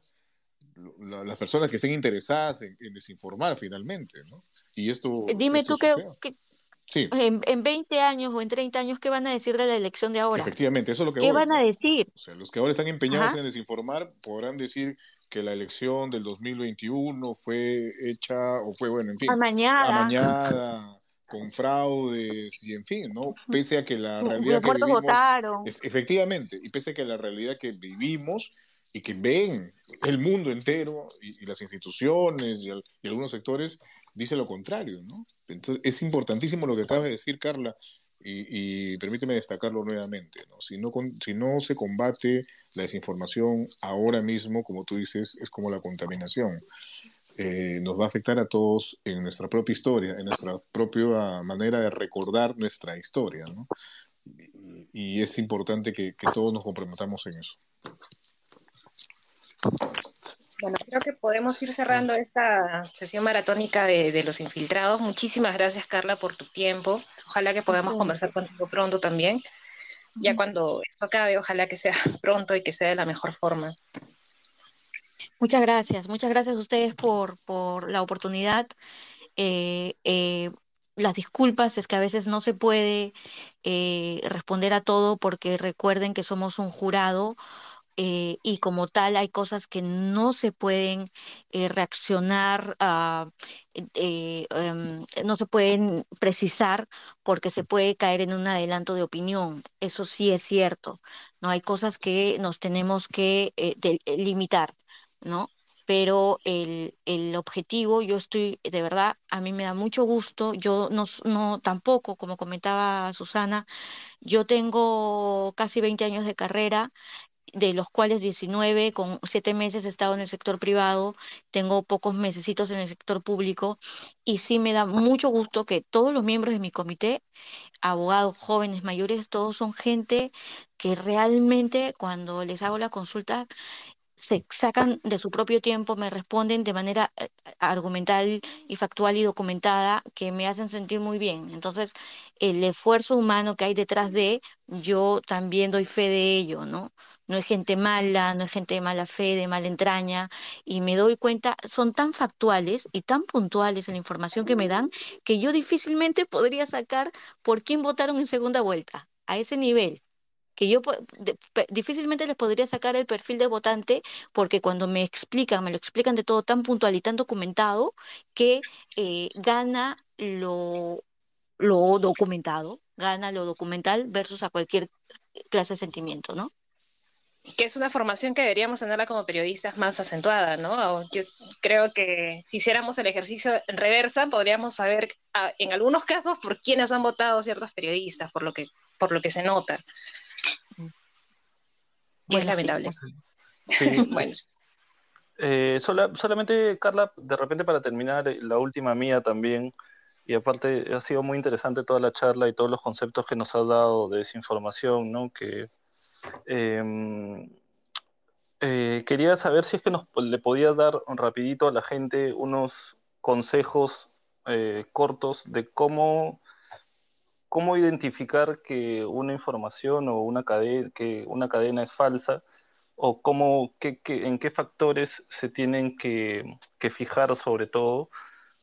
las personas que estén interesadas en, desinformar finalmente, ¿no? Y esto... Eh, dime tú que, sí. en, en, 20 años o en 30 años, ¿qué van a decir de la elección de ahora? Efectivamente, eso es lo que... ¿Qué van a decir? O sea, los que ahora están empeñados en desinformar podrán decir que la elección del 2021 fue hecha, o fue, bueno, en fin, amañada, amañada con fraudes y en fin, ¿no? Pese a que la realidad que vivimos... Votaron. Efectivamente, y pese a que la realidad que vivimos y que ven el mundo entero y, las instituciones y, algunos sectores dice lo contrario, ¿no? Entonces es importantísimo lo que acaba de decir Carla y, permíteme destacarlo nuevamente, ¿no? Si, no si no se combate la desinformación ahora mismo, como tú dices, es como la contaminación. Eh, nos va a afectar a todos en nuestra propia historia, en nuestra propia manera de recordar nuestra historia, ¿no? Y, es importante que todos nos comprometamos en eso. Bueno, creo que podemos ir cerrando esta sesión maratónica de, los infiltrados. Muchísimas gracias, Carla, por tu tiempo. Ojalá que podamos conversar contigo pronto también. Ya cuando esto acabe, ojalá que sea *laughs* pronto y que sea de la mejor forma. Muchas gracias, muchas gracias a ustedes por, por la oportunidad. Eh, eh, las disculpas es que a veces no se puede eh, responder a todo porque recuerden que somos un jurado eh, y como tal hay cosas que no se pueden eh, reaccionar, a, em, no se pueden precisar porque se puede caer en un adelanto de opinión. Eso sí es cierto. No hay cosas que nos tenemos que limitar, ¿no? pero el, el, objetivo, yo estoy, de verdad, a mí me da mucho gusto, yo no, no tampoco, como comentaba Susana, yo tengo casi 20 años de carrera, de los cuales 19, con 7 meses he estado en el sector privado, tengo pocos mesecitos en el sector público, y sí me da mucho gusto que todos los miembros de mi comité, abogados jóvenes, mayores, todos son gente que realmente cuando les hago la consulta se sacan de su propio tiempo, me responden de manera eh, argumental y factual y documentada que me hacen sentir muy bien. Entonces, el esfuerzo humano que hay detrás de, yo también doy fe de ello, ¿no? No es gente mala, no es gente de mala fe, de mala entraña, y me doy cuenta, son tan factuales y tan puntuales en la información que me dan que yo difícilmente podría sacar por quién votaron en segunda vuelta, a ese nivel que yo difícilmente les podría sacar el perfil de votante porque cuando me explican, me lo explican de todo tan puntual y tan documentado que eh, gana lo, lo documentado, gana lo documental versus a cualquier clase de sentimiento, ¿no? que es una formación que deberíamos tenerla como periodistas más acentuada, ¿no? Yo creo que si hiciéramos el ejercicio en reversa, podríamos saber ah, en algunos casos por quiénes han votado ciertos periodistas, por lo que, por lo que se nota. Es lamentable. *laughs* bueno. Eh, solamente, Carla, de repente para terminar, eh, la última mía también, y aparte ha sido muy interesante toda la charla y todos los conceptos que nos ha dado de desinformación, ¿no? Que em, eh, quería saber si es que nos le podía dar rapidito a la gente unos consejos cortos de cómo cómo identificar que una información o una cadena, que es falsa o cómo, en qué factores se tienen que, fijar sobre todo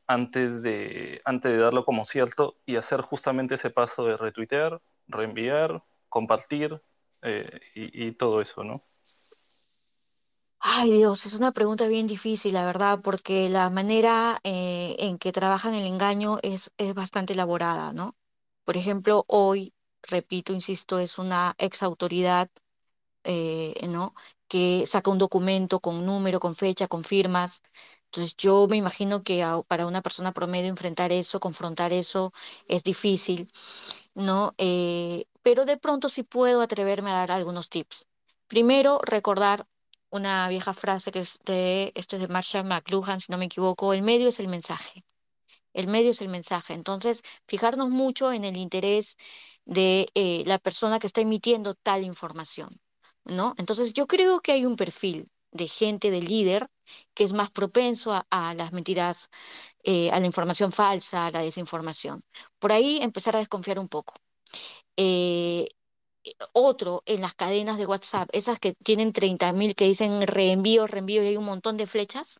antes de, antes de darlo como cierto y hacer justamente ese paso de retuitear, reenviar, compartir eh, y, todo eso, ¿no? Ay Dios, es una pregunta bien difícil, la verdad, porque la manera eh, en que trabajan el engaño es, es bastante elaborada, ¿no? Por ejemplo, hoy, repito, insisto, es una ex autoridad, eh, ¿no? Que saca un documento con número, con fecha, con firmas. Entonces yo me imagino que para una persona promedio enfrentar eso, confrontar eso, es difícil, ¿no? Eh, pero de pronto sí puedo atreverme a dar algunos tips. Primero, recordar una vieja frase que es de, esto es de Marshall McLuhan, si no me equivoco, el medio es el mensaje. El medio es el mensaje. Entonces, fijarnos mucho en el interés de eh, la persona que está emitiendo tal información, ¿no? Entonces, yo creo que hay un perfil de gente, de líder, que es más propenso a, las mentiras, eh, a la información falsa, a la desinformación. Por ahí empezar a desconfiar un poco. Eh, otro en las cadenas de WhatsApp, esas que tienen 30.000 que dicen reenvío, reenvío y hay un montón de flechas,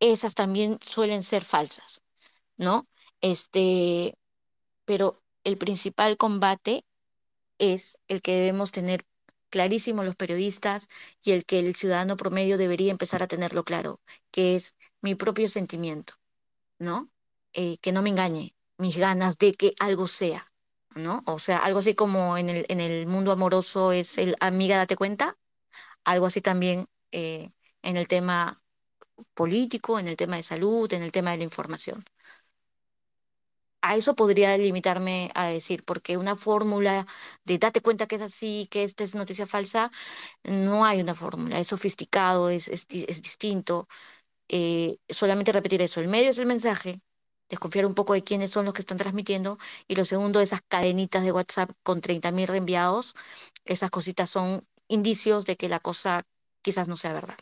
esas también suelen ser falsas. ¿No? Este, pero el principal combate es el que debemos tener clarísimo los periodistas y el que el ciudadano promedio debería empezar a tenerlo claro, que es mi propio sentimiento, ¿no? Eh, que no me engañe, mis ganas de que algo sea, ¿no? O sea, algo así como en el, en el mundo amoroso es el amiga, date cuenta, algo así también eh, en el tema político, en el tema de salud, en el tema de la información a eso podría limitarme a decir, porque una fórmula de date cuenta que es así, que esta es noticia falsa, no hay una fórmula, es sofisticado, es, es, distinto. Eh, solamente repetir eso, el medio es el mensaje, desconfiar un poco de quiénes son los que están transmitiendo, y lo segundo, esas cadenitas de WhatsApp con 30.000 reenviados, esas cositas son indicios de que la cosa quizás no sea verdad.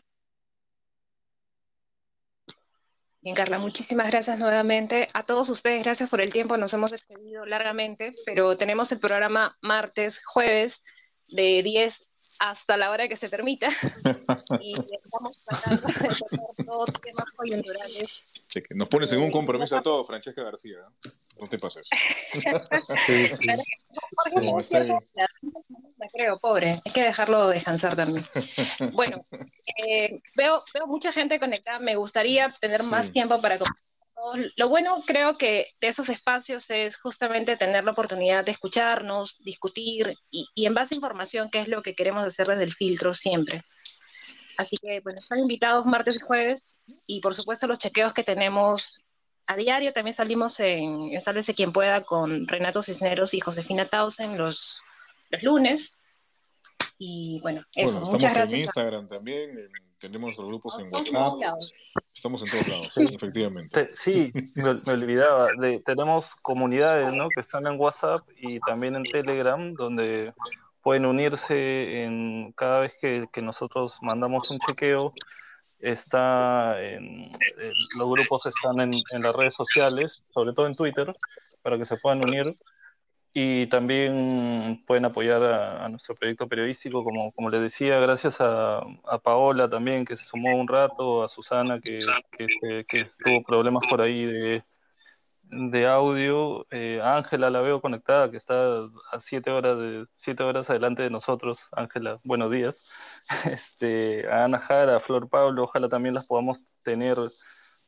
Bien, Carla, muchísimas gracias nuevamente. A todos ustedes, gracias por el tiempo. Nos hemos despedido largamente, pero tenemos el programa martes, jueves, de 10 hasta la hora que se permita. *laughs* y estamos tratando de tocar todos temas coyunturales. Cheque. Nos pones en un compromiso a todos, Francesca García. No te pases. *laughs* sí, sí. La creo, pobre. Hay que dejarlo descansar también. Bueno, eh, veo, veo mucha gente conectada. Me gustaría tener más tiempo para lo bueno creo que de esos espacios es justamente tener la oportunidad de escucharnos, discutir y, y, en base a información, que es lo que queremos hacer desde el filtro siempre. Así que, bueno, están invitados martes y jueves y por supuesto los chequeos que tenemos a diario. También salimos en, en Sálvese quien pueda con Renato Cisneros y Josefina Tausen los, los lunes. Y bueno, eso. Muchas gracias. En Instagram también, tenemos nuestros grupos en WhatsApp. Estamos en todos lados, efectivamente. Sí, *laughs* me, olvidaba. tenemos comunidades ¿no? que están en WhatsApp y también en Telegram, donde pueden unirse en cada vez que, nosotros mandamos un chequeo. Está en, los grupos están en, en, las redes sociales, sobre todo en Twitter, para que se puedan unir y también pueden apoyar a, nuestro proyecto periodístico, como, como les decía, gracias a, Paola también, que se sumó un rato, a Susana, que, que, que tuvo problemas por ahí de, de audio, eh, Ángela la veo conectada, que está a siete horas, de, siete horas adelante de nosotros. Ángela, buenos días. *laughs* Este, a Ana Jara, a Flor Pablo, ojalá también las podamos tener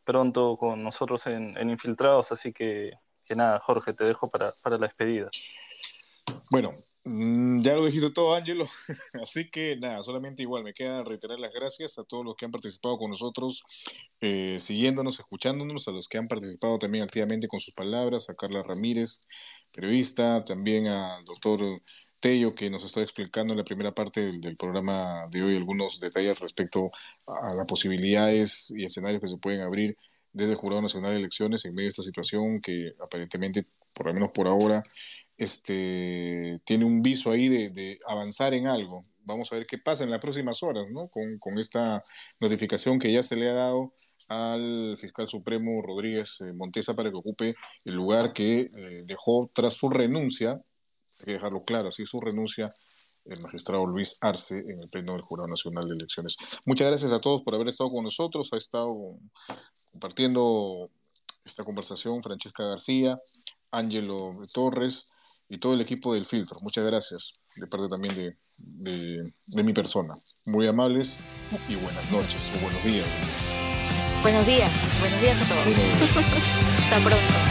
pronto con nosotros en, en Infiltrados, así que que nada, Jorge, te dejo para, la despedida. Bueno, mm, ya lo dijiste todo, Ángelo. *laughs* Así que nada, solamente igual me queda reiterar las gracias a todos los que han participado con nosotros, eh, siguiéndonos, escuchándonos, a los que han participado también activamente con sus palabras, a Carla Ramírez, periodista, también al doctor Tello, que nos está explicando en la primera parte del, del programa de hoy algunos detalles respecto a las posibilidades y escenarios que se pueden abrir desde el Jurado Nacional de Elecciones en medio de esta situación que aparentemente, por lo menos por ahora, este, tiene un viso ahí de, avanzar en algo. Vamos a ver qué pasa en las próximas horas, ¿no? Con, esta notificación que ya se le ha dado al fiscal supremo Rodríguez eh, Montesa para que ocupe el lugar que eh, dejó tras su renuncia, hay que dejarlo claro, así su renuncia el magistrado Luis Arce en el Pleno del Jurado Nacional de Elecciones. Muchas gracias a todos por haber estado con nosotros. Ha estado compartiendo esta conversación Francesca García, Ángelo Torres y todo el equipo del filtro. Muchas gracias de parte también de, de, mi persona. Muy amables y buenas noches o buenos días. Buenos días, buenos días a todos. Hasta pronto.